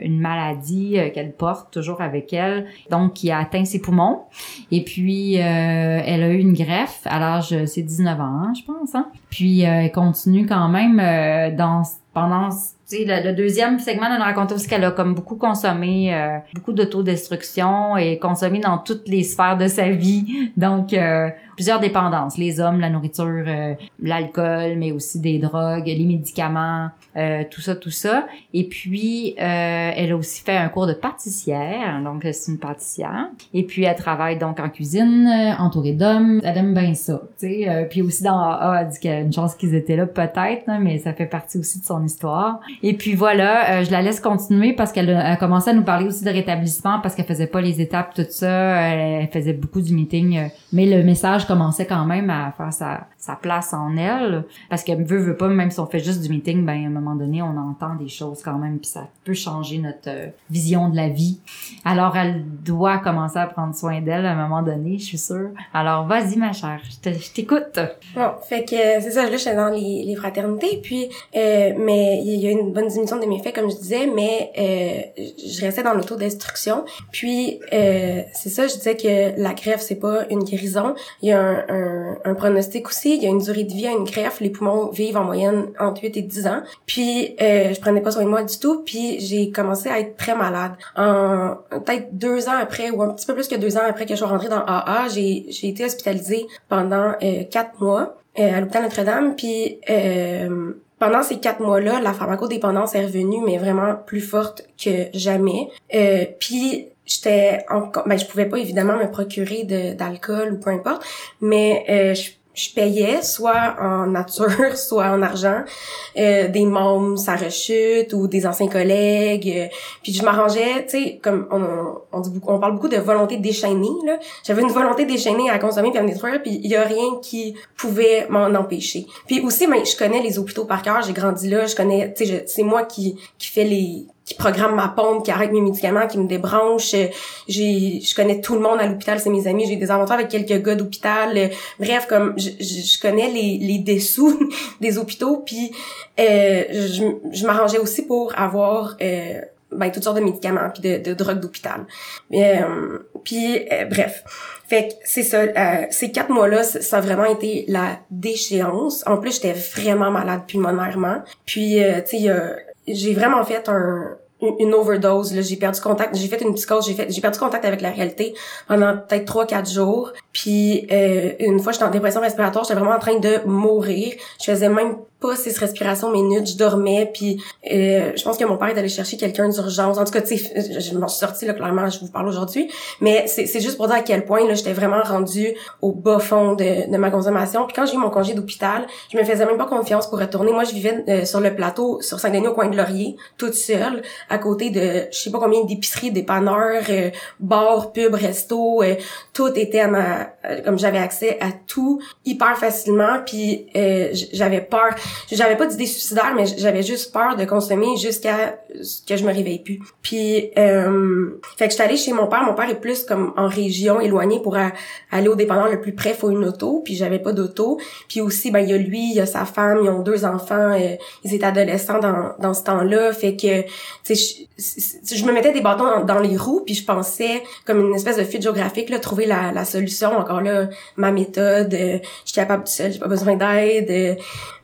une maladie qu'elle porte toujours avec elle, donc qui a atteint ses poumons. Et puis, elle a eu une greffe à l'âge, c'est 19 ans, hein, je pense. Hein? Puis, elle continue quand même dans pendant le, le deuxième segment, elle nous racontait aussi qu'elle a comme beaucoup consommé, euh, beaucoup d'autodestruction et consommé dans toutes les sphères de sa vie. Donc, euh, plusieurs dépendances. Les hommes, la nourriture, euh, l'alcool, mais aussi des drogues, les médicaments, euh, tout ça, tout ça. Et puis, euh, elle a aussi fait un cours de pâtissière. Donc, c'est une pâtissière. Et puis, elle travaille donc en cuisine, euh, entourée d'hommes. Elle aime bien ça, tu sais. Puis aussi dans AA, elle dit qu'il y a une chance qu'ils étaient là peut-être, hein, mais ça fait partie aussi de son histoire. Et puis voilà, euh, je la laisse continuer parce qu'elle a, commencé à nous parler aussi de rétablissement parce qu'elle faisait pas les étapes, tout ça. Elle, elle faisait beaucoup du meeting, euh, mais le message commençait quand même à faire sa, sa place en elle parce qu'elle veut, veut pas, même si on fait juste du meeting, ben à un moment donné, on entend des choses quand même, puis ça peut changer notre euh, vision de la vie. Alors, elle doit commencer à prendre soin d'elle à un moment donné, je suis sûre. Alors, vas-y, ma chère, je te- je t'écoute. Bon, fait que euh, c'est ça, là, j'étais dans les, les fraternités, puis, euh, mais il y a eu une bonne diminution de mes faits, comme je disais, mais euh, je restais dans l'autodestruction. Puis, euh, c'est ça, je disais que la greffe, c'est pas une guérison. Il y a un, un, un pronostic aussi, il y a une durée de vie à une greffe. Les poumons vivent en moyenne entre 8 et 10 ans. Puis, euh, je prenais pas soin de moi du tout, puis j'ai commencé à être très malade. En peut-être deux ans après, ou un petit peu plus que deux ans après que je sois rentrée dans AA, j'ai j'ai été hospitalisée pendant euh, quatre mois euh, à l'hôpital Notre-Dame. Puis euh, pendant ces quatre mois-là, la pharmacodépendance est revenue, mais vraiment plus forte que jamais. Euh, puis j'étais encore, ben je pouvais pas évidemment me procurer d'alcool ou peu importe, mais euh, je je payais soit en nature, soit en argent, euh, des mômes sa rechute ou des anciens collègues. euh, puis je m'arrangeais, tu sais, comme on, on on parle beaucoup de volonté déchaînée là. J'avais une volonté déchaînée à consommer puis à me détruire, puis il y a rien qui pouvait m'en empêcher. Puis aussi, ben, je connais les hôpitaux par cœur, j'ai grandi là, je connais, tu sais, c'est moi qui qui fait les qui programme ma pompe, qui arrête mes médicaments, qui me débranche. Euh, J'ai, je connais tout le monde à l'hôpital, c'est mes amis. J'ai des aventures avec quelques gars d'hôpital. Euh, Bref, comme je, je, connais les, les dessous des hôpitaux. Puis euh, je, je m'arrangeais aussi pour avoir euh, ben toutes sortes de médicaments puis de, de drogues d'hôpital. Euh, puis euh, bref. Fait que c'est ça, euh, ces quatre mois-là, ça a vraiment été la déchéance. En plus, j'étais vraiment malade pulmonairement. Puis, euh, tu sais, j'ai vraiment fait un une overdose là. J'ai perdu contact j'ai fait une psychose j'ai fait j'ai perdu contact avec la réalité pendant peut-être trois quatre jours. Puis euh, une fois j'étais en dépression respiratoire j'étais vraiment en train de mourir. Je faisais même pas six respirations minutes je dormais puis euh, je pense que mon père est allé chercher quelqu'un d'urgence. En tout cas tu sais je, m'en suis sortie là clairement je vous parle aujourd'hui. Mais c'est juste pour dire à quel point là j'étais vraiment rendue au bas fond de, de ma consommation. Puis quand j'ai eu mon congé d'hôpital je me faisais même pas confiance pour retourner. Moi je vivais euh, sur le plateau sur Saint-Denis au coin de Laurier toute seule à côté de je sais pas combien d'épiceries, dépanneurs, euh, bars, pubs, restos, euh, tout était à ma euh, comme j'avais accès à tout hyper facilement. Puis euh, j'avais peur, j'avais pas d'idée suicidaire mais j'avais juste peur de consommer jusqu'à ce que je me réveille plus. Puis euh, fait que j'étais allée chez mon père, mon père est plus comme en région éloignée pour aller au dépanneur le plus près, faut une auto, puis j'avais pas d'auto. Puis aussi ben il y a lui, il y a sa femme, ils ont deux enfants, euh, ils étaient adolescents dans dans ce temps-là, fait que tu sais je, me mettais des bâtons dans, les roues puis je pensais comme une espèce de fuite géographique là trouver la, la solution. Encore là ma méthode euh, je suis capable tout seul j'ai pas besoin d'aide euh,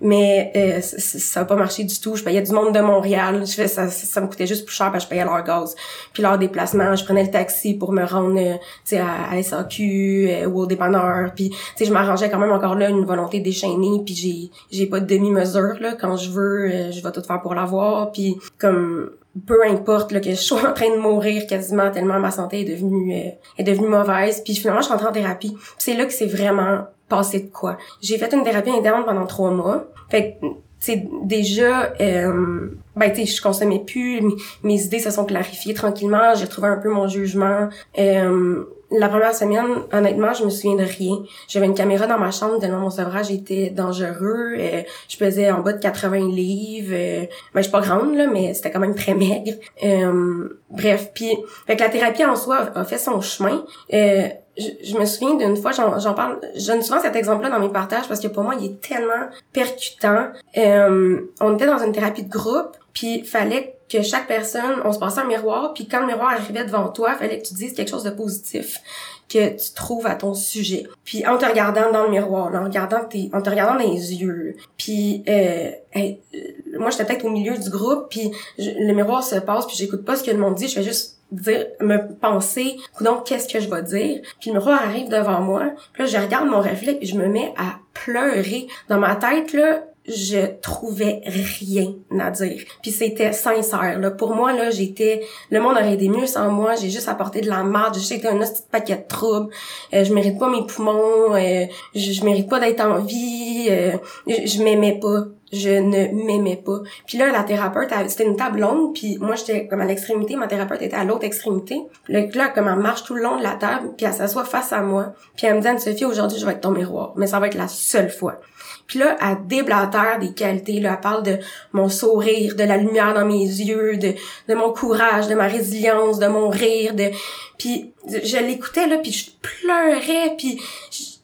mais euh, ça, ça ça a pas marché du tout. Je payais du monde de Montréal. Je fais ça, ça, me coûtait juste plus cher parce je payais leur gaz. Puis leur déplacement je prenais le taxi pour me rendre euh, tu sais à, à SAQ euh, ou au dépanneur. Puis tu sais je m'arrangeais quand même encore là une volonté déchaînée puis j'ai j'ai pas de demi-mesure là. Quand je veux euh, je vais tout faire pour l'avoir. Puis comme peu importe là, que je sois en train de mourir quasiment tellement ma santé est devenue euh, est devenue mauvaise. Puis finalement je suis rentrée en thérapie. C'est là que c'est vraiment passé de quoi. J'ai fait une thérapie interne pendant trois mois. Fait c'est déjà euh, ben tu je consommais plus. Mes, idées se sont clarifiées tranquillement. J'ai retrouvé un peu mon jugement. Euh, la première semaine, honnêtement, je me souviens de rien. J'avais une caméra dans ma chambre tellement mon sevrage était dangereux. Euh, je pesais en bas de 80 livres. Euh, ben, je suis pas grande, là, mais c'était quand même très maigre. Euh, bref, puis fait la thérapie en soi a, fait son chemin. Euh, je, je me souviens d'une fois, j'en j'en parle, je donne souvent cet exemple-là dans mes partages parce que pour moi, il est tellement percutant. Euh, on était dans une thérapie de groupe, puis fallait que chaque personne, on se passait un miroir, puis quand le miroir arrivait devant toi, fallait que tu dises quelque chose de positif que tu trouves à ton sujet. Puis en te regardant dans le miroir, en regardant tes, en te regardant dans les yeux. Puis euh, hey, euh, moi j'étais peut-être au milieu du groupe, puis le miroir se passe, puis j'écoute pas ce que le monde dit, je fais juste dire me penser donc qu'est-ce que je vais dire puis le miroir arrive devant moi puis là je regarde mon reflet puis je me mets à pleurer dans ma tête là je trouvais rien à dire. Puis c'était sincère. Là. Pour moi, là, j'étais... Le monde aurait été mieux sans moi. J'ai juste apporté de la merde. Été un petit paquet de troubles. Euh, je mérite pas mes poumons. euh, je, je mérite pas d'être en vie. euh, je, je m'aimais pas. Je ne m'aimais pas. Puis là, la thérapeute, c'était une table longue, puis moi, j'étais comme à l'extrémité, ma thérapeute était à l'autre extrémité. Là, là, comme elle marche tout le long de la table, puis elle s'assoit face à moi. Puis elle me dit, Anne-Sophie, aujourd'hui, je vais être ton miroir. Mais ça va être la seule fois. Puis là, elle déblatère des qualités. Là, elle parle de mon sourire, de la lumière dans mes yeux, de, de mon courage, de ma résilience, de mon rire. de Puis je l'écoutais, là, puis je pleurais, puis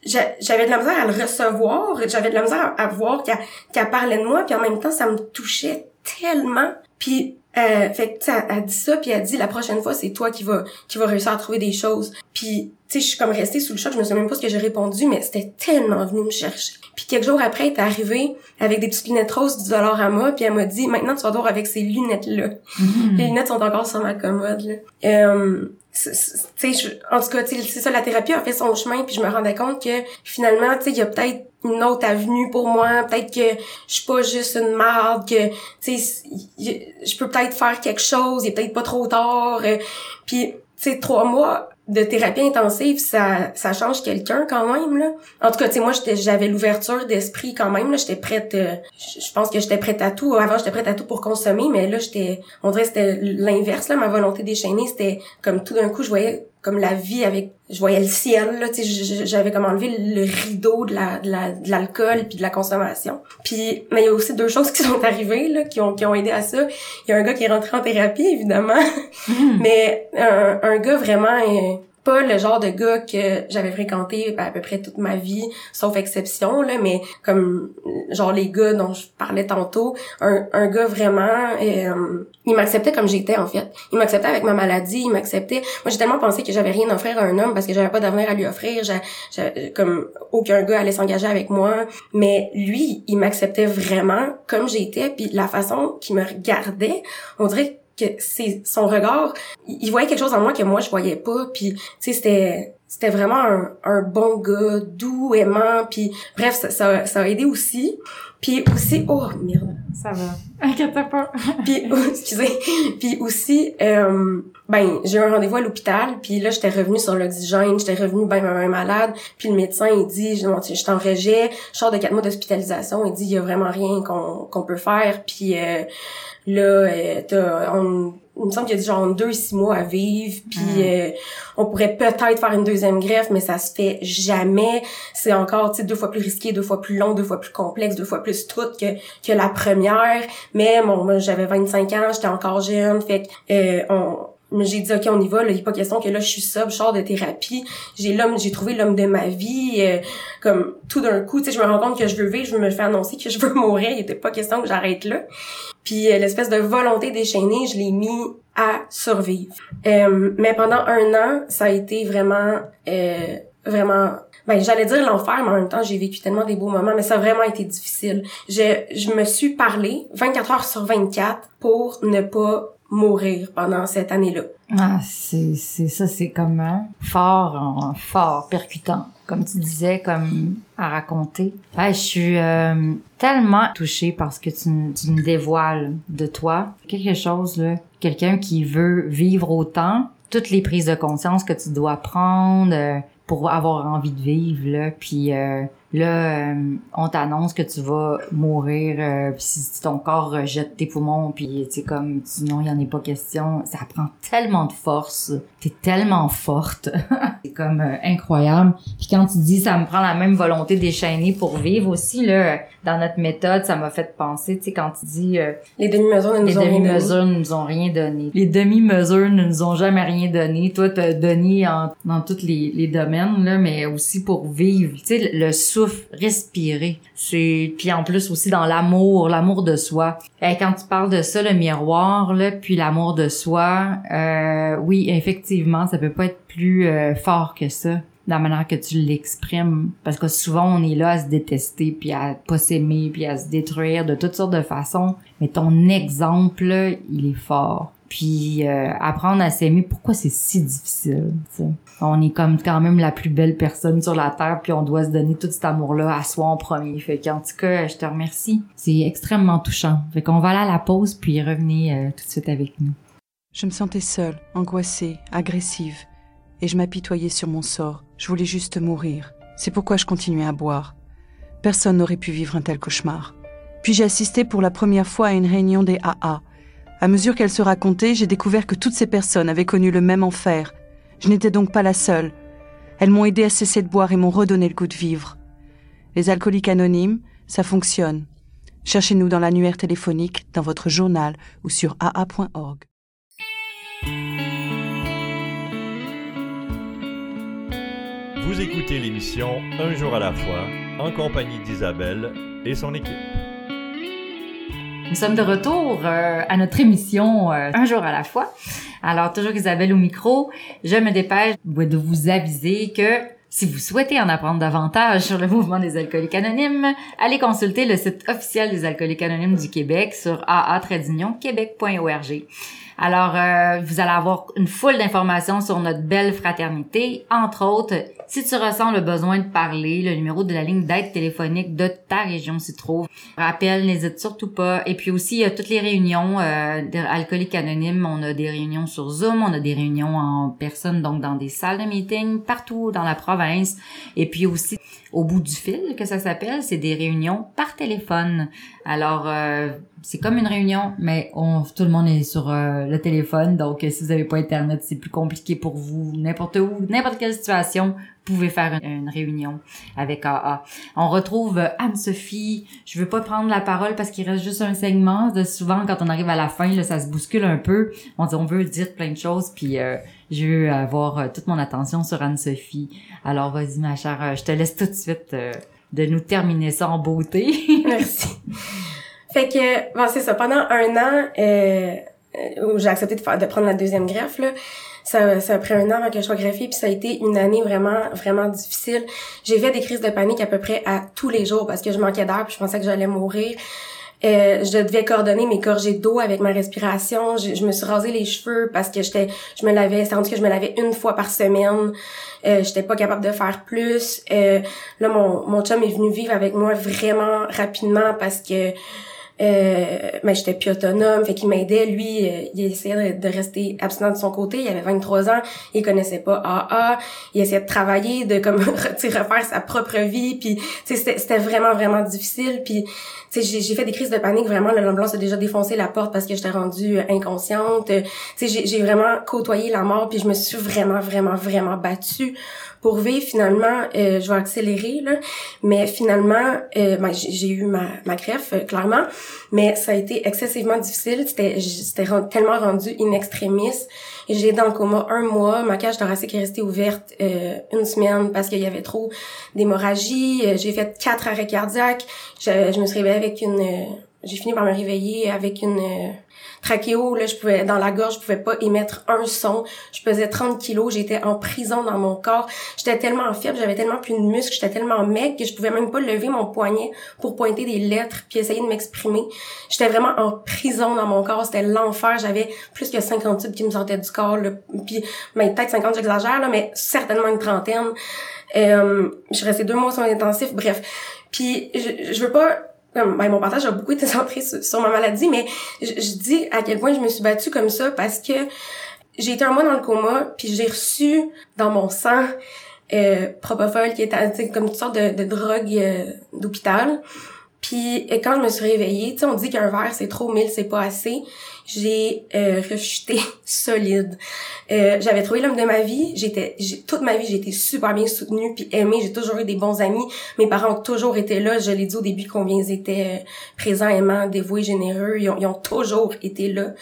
j'a- j'avais de la misère à le recevoir. J'avais de la misère à voir qu'elle qu'elle parlait de moi, puis en même temps, ça me touchait tellement. Puis euh, fait que elle, elle dit ça puis elle dit la prochaine fois c'est toi qui va qui va réussir à trouver des choses. Puis tu sais je suis comme restée sous le choc je me souviens même pas ce que j'ai répondu mais c'était tellement venu me chercher. Puis quelques jours après elle est arrivée avec des petites lunettes roses du dollar à moi puis elle m'a dit maintenant tu vas dehors avec ces lunettes là les lunettes sont encore sur ma commode là. Euh, c'est- c'est- tu sais je- en tout cas tu sais, c'est ça la thérapie a fait son chemin puis je me rendais compte que finalement tu sais il y a peut-être une autre avenue pour moi. Peut-être que je suis pas juste une marde que tu sais je peux peut-être faire quelque chose il est peut-être pas trop tard euh, puis tu sais trois mois de thérapie intensive ça ça change quelqu'un quand même là. En tout cas tu sais moi j'avais l'ouverture d'esprit quand même là. J'étais prête euh, je pense que j'étais prête à tout. Avant j'étais prête à tout pour consommer mais là j'étais on dirait c'était l'inverse là. Ma volonté déchaînée c'était comme tout d'un coup je voyais comme la vie avec je voyais le ciel là tu sais j'avais comme enlevé le rideau de la de la de l'alcool puis de la consommation. Puis mais il y a aussi deux choses qui sont arrivées là qui ont qui ont aidé à ça. Il y a un gars qui est rentré en thérapie évidemment. Mais un, un gars vraiment euh, pas le genre de gars que j'avais fréquenté à peu près toute ma vie, sauf exception, là, mais comme genre les gars dont je parlais tantôt, un, un gars vraiment, euh, il m'acceptait comme j'étais en fait. Il m'acceptait avec ma maladie, il m'acceptait. Moi j'ai tellement pensé que j'avais rien à offrir à un homme parce que j'avais pas d'avenir à lui offrir, comme aucun gars allait s'engager avec moi, mais lui il m'acceptait vraiment comme j'étais, puis la façon qu'il me regardait, on dirait que c'est son regard, il voyait quelque chose en moi que moi je voyais pas, puis tu sais c'était c'était vraiment un, un, bon gars, doux, aimant, puis bref, ça, ça, ça, a aidé aussi. Puis aussi, oh merde. Ça va, inquiète pas. puis, oh, excusez, puis aussi, euh, ben j'ai eu un rendez-vous à l'hôpital, puis là j'étais revenue sur l'oxygène, j'étais revenue ben, ben, malade, puis le médecin il dit, je, je t'en rejet, je sors de quatre mois d'hospitalisation, il dit il y a vraiment rien qu'on qu'on peut faire, puis euh, là euh, t'as on, il me semble qu'il y a genre deux et six mois à vivre, puis hmm. euh, on pourrait peut-être faire une deuxième greffe, mais ça se fait jamais. C'est encore, tu sais, deux fois plus risqué, deux fois plus long, deux fois plus complexe, deux fois plus tout que, que la première. Mais bon, moi, j'avais 25 ans, j'étais encore jeune, fait que euh, on j'ai dit ok on y va là il a pas question que là je suis sobre je sors de thérapie. J'ai l'homme j'ai trouvé l'homme de ma vie euh, comme tout d'un coup tu sais je me rends compte que je veux vivre je me fais annoncer que je veux mourir il était pas question que j'arrête là. Puis euh, l'espèce de volonté déchaînée je l'ai mis à survivre. Euh, mais pendant un an ça a été vraiment vraiment ben j'allais dire l'enfer mais en même temps j'ai vécu tellement des beaux moments mais ça a vraiment été difficile. Je je me suis parlé 24 heures sur 24 pour ne pas mourir pendant cette année-là. Ah, c'est, c'est ça, c'est comme un fort, fort, percutant, comme tu disais, comme à raconter. je suis euh, tellement touchée parce que tu, tu me dévoiles de toi quelque chose là, quelqu'un qui veut vivre autant, toutes les prises de conscience que tu dois prendre euh, pour avoir envie de vivre là, puis euh, Là, euh, on t'annonce que tu vas mourir euh, si ton corps rejette tes poumons puis tu comme non, il y en est pas question. Ça prend tellement de force. T'es tellement forte. c'est comme euh, incroyable. Puis quand tu dis ça me prend la même volonté déchaîner pour vivre aussi là, dans notre méthode, ça m'a fait penser, tu sais quand tu dis les demi-mesures ne nous les ont demi-mesures ne nous ont rien donné. Les demi-mesures ne nous ont jamais rien donné. Toi t'as donné en, dans tous les, les domaines là, mais aussi pour vivre, tu sais le respirer. C'est puis en plus aussi dans l'amour, l'amour de soi. Et quand tu parles de ça, le miroir là, puis l'amour de soi, euh, oui, effectivement, ça peut pas être plus euh, fort que ça la manière que tu l'exprimes parce que souvent on est là à se détester puis à pas s'aimer puis à se détruire de toutes sortes de façons mais ton exemple il est fort puis euh, apprendre à s'aimer pourquoi c'est si difficile on est comme quand même la plus belle personne sur la terre puis on doit se donner tout cet amour là à soi en premier. Fait qu'en tout cas je te remercie. C'est extrêmement touchant. Fait qu'on va aller à la pause puis revenez euh, tout de suite avec nous. Je me sentais seule angoissée agressive et je m'apitoyais sur mon sort. Je voulais juste mourir. C'est pourquoi je continuais à boire. Personne n'aurait pu vivre un tel cauchemar. Puis j'ai assisté pour la première fois à une réunion des AA à mesure qu'elle se racontait, j'ai découvert que toutes ces personnes avaient connu le même enfer. Je n'étais donc pas la seule. Elles m'ont aidé à cesser de boire et m'ont redonné le goût de vivre. Les alcooliques anonymes, ça fonctionne. Cherchez-nous dans l'annuaire téléphonique, dans votre journal ou sur aa.org. Vous écoutez l'émission Un jour à la fois en compagnie d'Isabelle et son équipe. Nous sommes de retour euh, à notre émission euh, Un jour à la fois. Alors, toujours Isabelle au micro, je me dépêche de vous aviser que si vous souhaitez en apprendre davantage sur le mouvement des alcooliques anonymes, allez consulter le site officiel des alcooliques anonymes du Québec sur aa-québec.org. Alors, euh, vous allez avoir une foule d'informations sur notre belle fraternité. Entre autres, si tu ressens le besoin de parler, le numéro de la ligne d'aide téléphonique de ta région s'y trouve. Rappel, n'hésite surtout pas. Et puis aussi, il y a toutes les réunions euh, d'alcooliques anonymes. On a des réunions sur Zoom, on a des réunions en personne, donc dans des salles de meeting partout dans la province. Et puis aussi, au bout du fil, que ça s'appelle, c'est des réunions par téléphone. Alors, euh, c'est comme une réunion, mais on, tout le monde est sur euh, le téléphone, donc si vous n'avez pas Internet, c'est plus compliqué pour vous. N'importe où, n'importe quelle situation, vous pouvez faire une, réunion avec AA. On retrouve Anne-Sophie. Je veux pas prendre la parole parce qu'il reste juste un segment. Souvent, quand on arrive à la fin, là, ça se bouscule un peu. On dit, on veut dire plein de choses, puis euh, je veux avoir toute mon attention sur Anne-Sophie. Alors, vas-y, ma chère, je te laisse tout de suite de nous terminer ça en beauté. Merci. Fait que, bon, c'est ça. Pendant un an, euh, où j'ai accepté de prendre la deuxième greffe, là, ça, ça a pris un an avant que je sois greffée, puis ça a été une année vraiment, vraiment difficile. J'ai fait des crises de panique à peu près à tous les jours parce que je manquais d'air, puis je pensais que j'allais mourir. Euh, je devais coordonner mes gorgées d'eau avec ma respiration. Je, je, me suis rasé les cheveux parce que j'étais, je me lavais, c'est rendu que je me lavais une fois par semaine. Euh, j'étais pas capable de faire plus. Euh, là, mon, mon chum est venu vivre avec moi vraiment rapidement parce que euh, mais j'étais plus autonome, fait qu'il m'aidait. Lui, euh, il essayait de, rester abstinent de son côté. Il avait 23 ans, il connaissait pas AA. Il essayait de travailler, de comme refaire sa propre vie. Puis, c'était, c'était vraiment vraiment difficile. Puis, j'ai, j'ai fait des crises de panique. Vraiment, l'ambulance a déjà défoncé la porte parce que j'étais rendue euh, inconsciente. j'ai, j'ai vraiment côtoyé la mort. Puis, je me suis vraiment vraiment vraiment battue pour vivre finalement euh, je vais accélérer là mais finalement euh, ben, j'ai eu ma, ma greffe euh, clairement mais ça a été excessivement difficile c'était c'était tellement rendu in extremis j'ai dans le coma un mois. Ma cage thoracique est restée ouverte une semaine parce qu'il y avait trop d'hémorragie. J'ai fait quatre arrêts cardiaques. Je, je me suis réveillée avec une j'ai fini par me réveiller avec une trachéo, là, je pouvais, dans la gorge, je pouvais pas émettre un son. Je pesais 30 kilos, j'étais en prison dans mon corps. J'étais tellement faible, j'avais tellement plus de muscles, j'étais tellement maigre que je pouvais même pas lever mon poignet pour pointer des lettres puis essayer de m'exprimer. J'étais vraiment en prison dans mon corps, c'était l'enfer. J'avais plus que 50 tubes qui me sortaient du corps, là. puis ben, peut-être 50, j'exagère, là, mais certainement une trentaine. Euh, je suis restée deux mois sur intensif, bref. Puis je, je veux pas ben, mon partage a beaucoup été centré sur, ma maladie, mais je, dis à quel point je me suis battue comme ça parce que j'ai été un mois dans le coma, puis j'ai reçu dans mon sang euh, propofol qui était comme une sorte de, de drogue euh, d'hôpital. Puis quand je me suis réveillée, tu sais, on dit qu'un verre c'est trop, mille c'est pas assez j'ai euh, solide. Euh, j'avais trouvé l'homme de ma vie. J'étais, toute ma vie, j'ai été super bien soutenue puis aimée. J'ai toujours eu des bons amis. Mes parents ont toujours été là. Je l'ai dit au début combien ils étaient euh, présents, aimants, dévoués, généreux. Ils ont, toujours été là.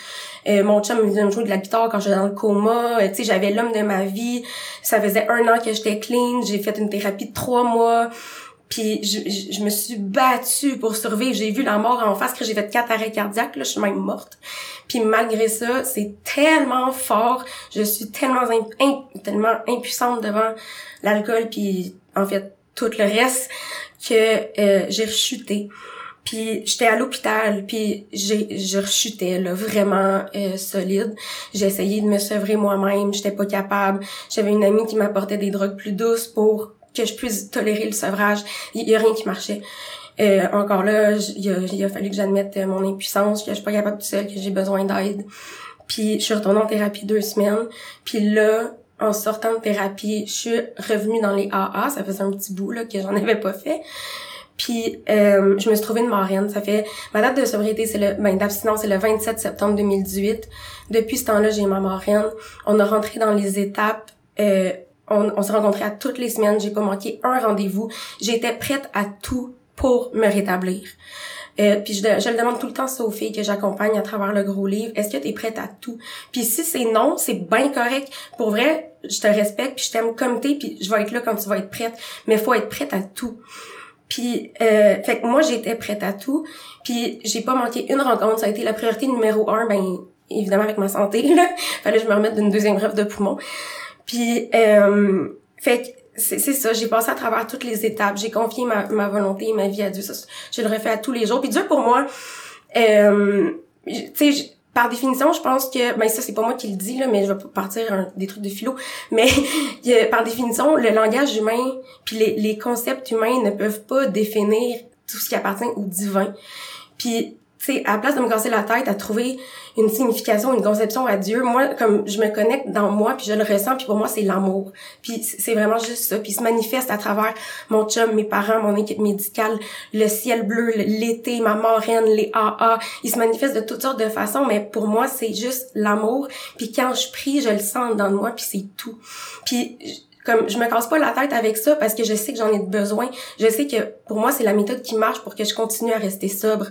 Euh, mon chum me me jouer de la guitare quand j'étais dans le coma. tu sais, j'avais l'homme de ma vie. Ça faisait un an que j'étais clean. J'ai fait une thérapie de trois mois. Puis je, je, me suis battue pour survivre. J'ai vu la mort en face que j'ai fait quatre arrêts cardiaques. Là, je suis même morte. Puis malgré ça, c'est tellement fort. Je suis tellement tellement impuissante devant l'alcool puis en fait tout le reste que euh, j'ai rechuté. Puis j'étais à l'hôpital, puis j'ai je rechutais là vraiment euh, solide. J'ai essayé de me sevrer moi-même, j'étais pas capable. J'avais une amie qui m'apportait des drogues plus douces pour que je puisse tolérer le sevrage. Il y, a rien qui marchait. Euh, encore là, il a, a, fallu que j'admette mon impuissance, que je suis pas capable tout seul, que j'ai besoin d'aide. Puis je suis retournée en thérapie deux semaines. Puis là, en sortant de thérapie, je suis revenue dans les AA. Ça faisait un petit bout là que j'en avais pas fait. Puis euh, je me suis trouvée une marraine. Ça fait ma date de sobriété, c'est le ben d'abstinence, c'est le 27 septembre 2018. Depuis ce temps-là, j'ai ma marraine. On a rentré dans les étapes. Euh, on, s'est rencontrés à toutes les semaines. J'ai pas manqué un rendez-vous. J'étais prête à tout pour me rétablir. Euh, puis je, je, le demande tout le temps aux filles que j'accompagne à travers le gros livre. Est-ce que tu es prête à tout? Puis si c'est non, c'est bien correct. Pour vrai, je te respecte, puis je t'aime comme t'es, puis je vais être là quand tu vas être prête. Mais faut être prête à tout. Puis, euh, fait que moi, j'étais prête à tout. Puis, j'ai pas manqué une rencontre. Ça a été la priorité numéro un, ben évidemment avec ma santé. Là. Fallait que je me remette d'une deuxième greffe de poumon. Puis, euh, fait que c'est ça, j'ai passé à travers toutes les étapes. J'ai confié ma, ma volonté ma vie à Dieu. Ça, je le refais à tous les jours. Puis Dieu, pour moi, euh, tu sais, par définition, je pense que, ben ça, c'est pas moi qui le dis, là, mais je vais partir des trucs de philo. Mais par définition, le langage humain puis les, les concepts humains ne peuvent pas définir tout ce qui appartient au divin. Puis tu sais, à la place de me casser la tête à trouver une signification, une conception à Dieu, moi, comme je me connecte dans moi, puis je le ressens, puis pour moi, c'est l'amour. Puis c'est vraiment juste ça. Puis il se manifeste à travers mon chum, mes parents, mon équipe médicale, le ciel bleu, l'été, ma marraine, les AA. Il se manifeste de toutes sortes de façons, mais pour moi, c'est juste l'amour. Puis quand je prie, je le sens dans moi, puis c'est tout. Puis comme je me casse pas la tête avec ça parce que je sais que j'en ai besoin. Je sais que pour moi c'est la méthode qui marche pour que je continue à rester sobre.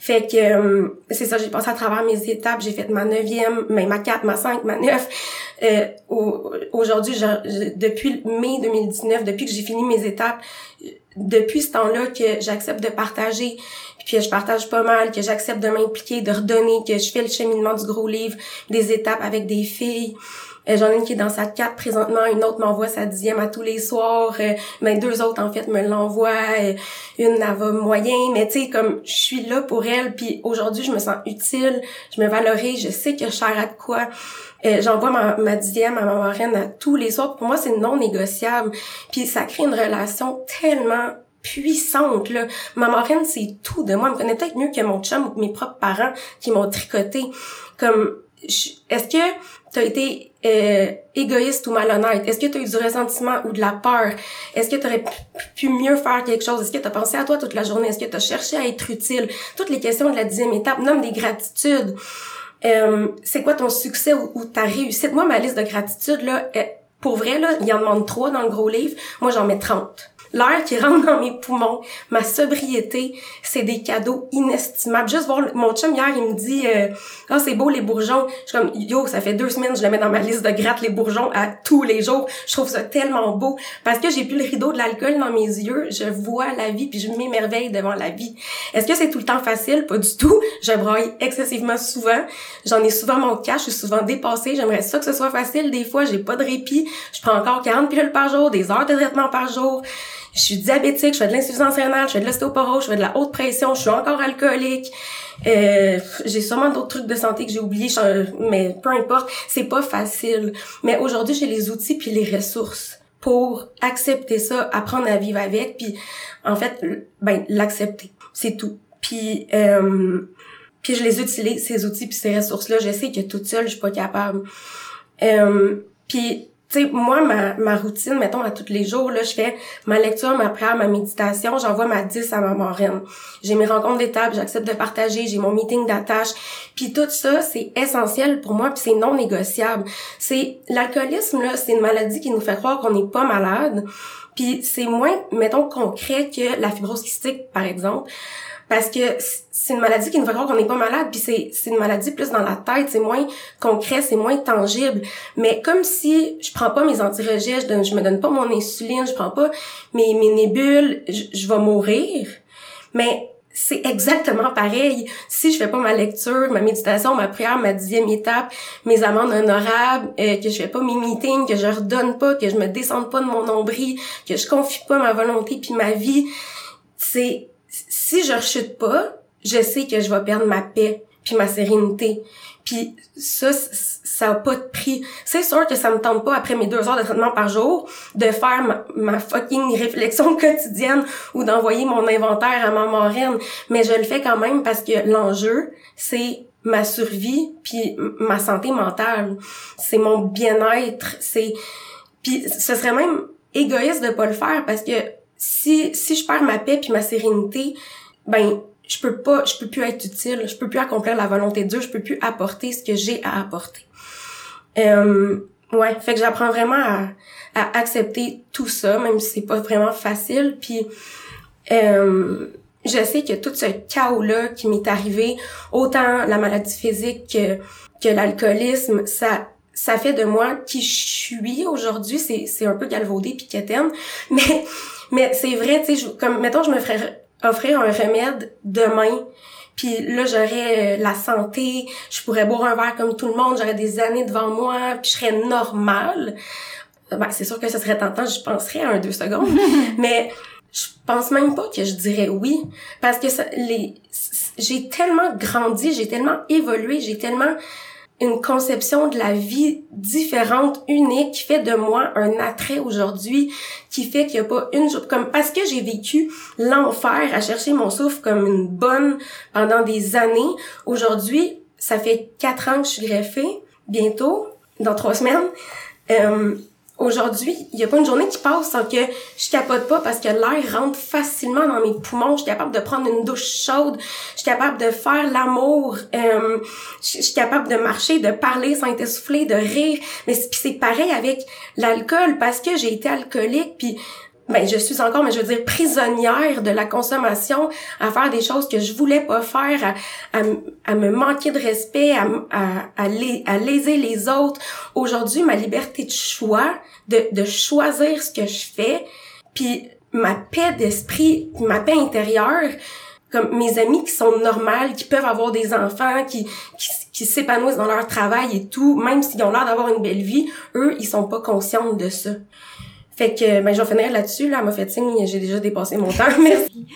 Fait que euh, c'est ça, j'ai passé à travers mes étapes, j'ai fait ma neuvième, mais ma quatre, ma cinq, ma neuf. Euh, Aujourd'hui, depuis mai 2019, depuis que j'ai fini mes étapes, depuis ce temps-là que j'accepte de partager, puis je partage pas mal, que j'accepte de m'impliquer, de redonner, que je fais le cheminement du gros livre, des étapes avec des filles. Euh, J'en ai une qui est dans sa 4 présentement, une autre m'envoie sa dixième à tous les soirs, euh, mais deux autres en fait me l'envoient, euh, une elle va moyen, mais tu sais comme je suis là pour elle, puis aujourd'hui je me sens utile, je me valorise, je sais que je sers à de quoi. Euh, J'envoie ma, ma dixième à ma marraine à tous les soirs. Pour moi, c'est non négociable. Puis ça crée une relation tellement puissante là. Ma marraine, c'est tout de moi. Elle me connaît peut-être mieux que mon chum ou que mes propres parents qui m'ont tricoté. Comme, est-ce que tu as été euh, égoïste ou malhonnête? Est-ce que tu as eu du ressentiment ou de la peur? Est-ce que tu aurais pu mieux faire quelque chose? Est-ce que tu as pensé à toi toute la journée? Est-ce que tu as cherché à être utile? Toutes les questions de la dixième étape, nomme des gratitudes. Euh, c'est quoi ton succès ou, ta réussite? Moi, ma liste de gratitude, là, pour vrai, là, il y en demande trois dans le gros livre. Moi, j'en mets 30. L'air qui rentre dans mes poumons, ma sobriété, c'est des cadeaux inestimables. Juste voir, mon chum hier, il me dit, euh, ah, c'est beau les bourgeons. Je suis comme, yo, ça fait deux semaines, je le mets dans ma liste de gratte les bourgeons à tous les jours. Je trouve ça tellement beau parce que j'ai plus le rideau de l'alcool dans mes yeux. Je vois la vie puis je m'émerveille devant la vie. Est-ce que c'est tout le temps facile? Pas du tout. Je braille excessivement souvent. J'en ai souvent mon cash. Je suis souvent dépassée. J'aimerais ça que ce soit facile. Des fois, j'ai pas de répit. Je prends encore 40 pilules par jour, des heures de traitement par jour. Je suis diabétique, je fais de l'insuffisance rénale, je fais de l'ostéoporose, je fais de la haute pression, je suis encore alcoolique. Euh, j'ai sûrement d'autres trucs de santé que j'ai oubliés, mais peu importe, c'est pas facile. Mais aujourd'hui, j'ai les outils puis les ressources pour accepter ça, apprendre à vivre avec, puis en fait, ben l'accepter, c'est tout. Puis euh, puis je les utilise ces outils puis ces ressources là. Je sais que toute seule, je suis pas capable. Euh, puis sais, moi, ma, ma routine, mettons, à tous les jours, là, je fais ma lecture, ma prière, ma méditation, j'envoie ma 10 à ma marraine. J'ai mes rencontres d'étape, j'accepte de partager, j'ai mon meeting d'attache. Puis tout ça, c'est essentiel pour moi, puis c'est non négociable. C'est l'alcoolisme, là, c'est une maladie qui nous fait croire qu'on n'est pas malade. Puis c'est moins, mettons, concret que la fibrose kystique, par exemple. Parce que c'est une maladie qui nous fait croire qu'on n'est pas malade, puis c'est c'est une maladie plus dans la tête, c'est moins concret, c'est moins tangible. Mais comme si je prends pas mes antirejets, je donne, je me donne pas mon insuline, je prends pas mes, mes nébules, je, je vais mourir. Mais c'est exactement pareil. Si je fais pas ma lecture, ma méditation, ma prière, ma dixième étape, mes amendes honorables, euh, que je fais pas mes meetings, que je redonne pas, que je me descende pas de mon nombril, que je confie pas ma volonté puis ma vie, c'est si je rechute pas, je sais que je vais perdre ma paix puis ma sérénité. Puis ça, ça a pas de prix. C'est sûr que ça me tente pas après mes deux heures de traitement par jour de faire ma, fucking réflexion quotidienne ou d'envoyer mon inventaire à ma marraine, mais je le fais quand même parce que l'enjeu c'est ma survie puis ma santé mentale, c'est mon bien-être, c'est puis ce serait même égoïste de pas le faire parce que si si je perds ma paix puis ma sérénité, ben je peux pas je peux plus être utile, je peux plus accomplir la volonté de Dieu, je peux plus apporter ce que j'ai à apporter. Euh, ouais, fait que j'apprends vraiment à, à accepter tout ça même si c'est pas vraiment facile puis euh, je sais que tout ce chaos-là qui m'est arrivé, autant la maladie physique que, que l'alcoolisme, ça ça fait de moi qui je suis aujourd'hui. C'est, c'est un peu galvaudé puis quétaine. Mais, mais c'est vrai, tu sais, comme, mettons, je me ferais offrir un remède demain. Puis là, j'aurais euh, la santé, je pourrais boire un verre comme tout le monde, j'aurais des années devant moi, puis je serais normale. Ben, c'est sûr que ce serait tentant, je penserais à un deux secondes. mais je pense même pas que je dirais oui parce que ça, les j'ai tellement grandi, j'ai tellement évolué, j'ai tellement une conception de la vie différente, unique, qui fait de moi un attrait aujourd'hui, qui fait qu'il y a pas une jour, comme, parce que j'ai vécu l'enfer à chercher mon souffle comme une bonne pendant des années. Aujourd'hui, ça fait quatre ans que je suis greffée, bientôt, dans trois semaines. Euh, Aujourd'hui, il y a pas une journée qui passe sans que je capote pas parce que l'air rentre facilement dans mes poumons. Je suis capable de prendre une douche chaude. Je suis capable de faire l'amour. Euh, je suis capable de marcher, de parler sans être essoufflée, de rire. Mais c'est pareil avec l'alcool parce que j'ai été alcoolique puis ben je suis encore mais je veux dire prisonnière de la consommation à faire des choses que je voulais pas faire à, à, à me manquer de respect à, à, à, à léser les autres aujourd'hui ma liberté de choix de, de choisir ce que je fais puis ma paix d'esprit, ma paix intérieure, comme mes amis qui sont normales, qui peuvent avoir des enfants, qui, qui, qui s'épanouissent dans leur travail et tout, même s'ils ont l'air d'avoir une belle vie, eux, ils sont pas conscients de ça. Fait que, ben, je vais finir là-dessus, là, elle m'a fait signe, j'ai déjà dépassé mon temps, merci.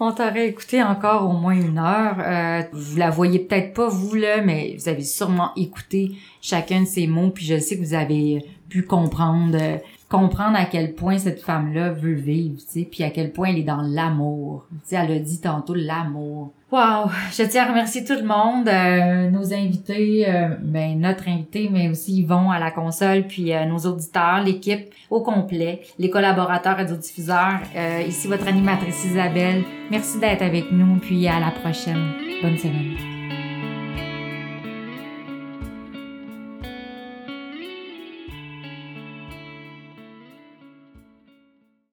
On t'aurait écouté encore au moins une heure. Euh, vous la voyez peut-être pas, vous, là, mais vous avez sûrement écouté chacun de ces mots, puis je sais que vous avez pu comprendre, euh, comprendre à quel point cette femme-là veut vivre, tu sais, puis à quel point elle est dans l'amour. Tu sais, elle a dit tantôt l'amour. Wow! Je tiens à remercier tout le monde, euh, nos invités, euh, ben notre invité, mais aussi Yvon à la console, puis euh, nos auditeurs, l'équipe au complet, les collaborateurs radiodiffuseurs. Euh, ici votre animatrice Isabelle. Merci d'être avec nous, puis à la prochaine. Bonne semaine.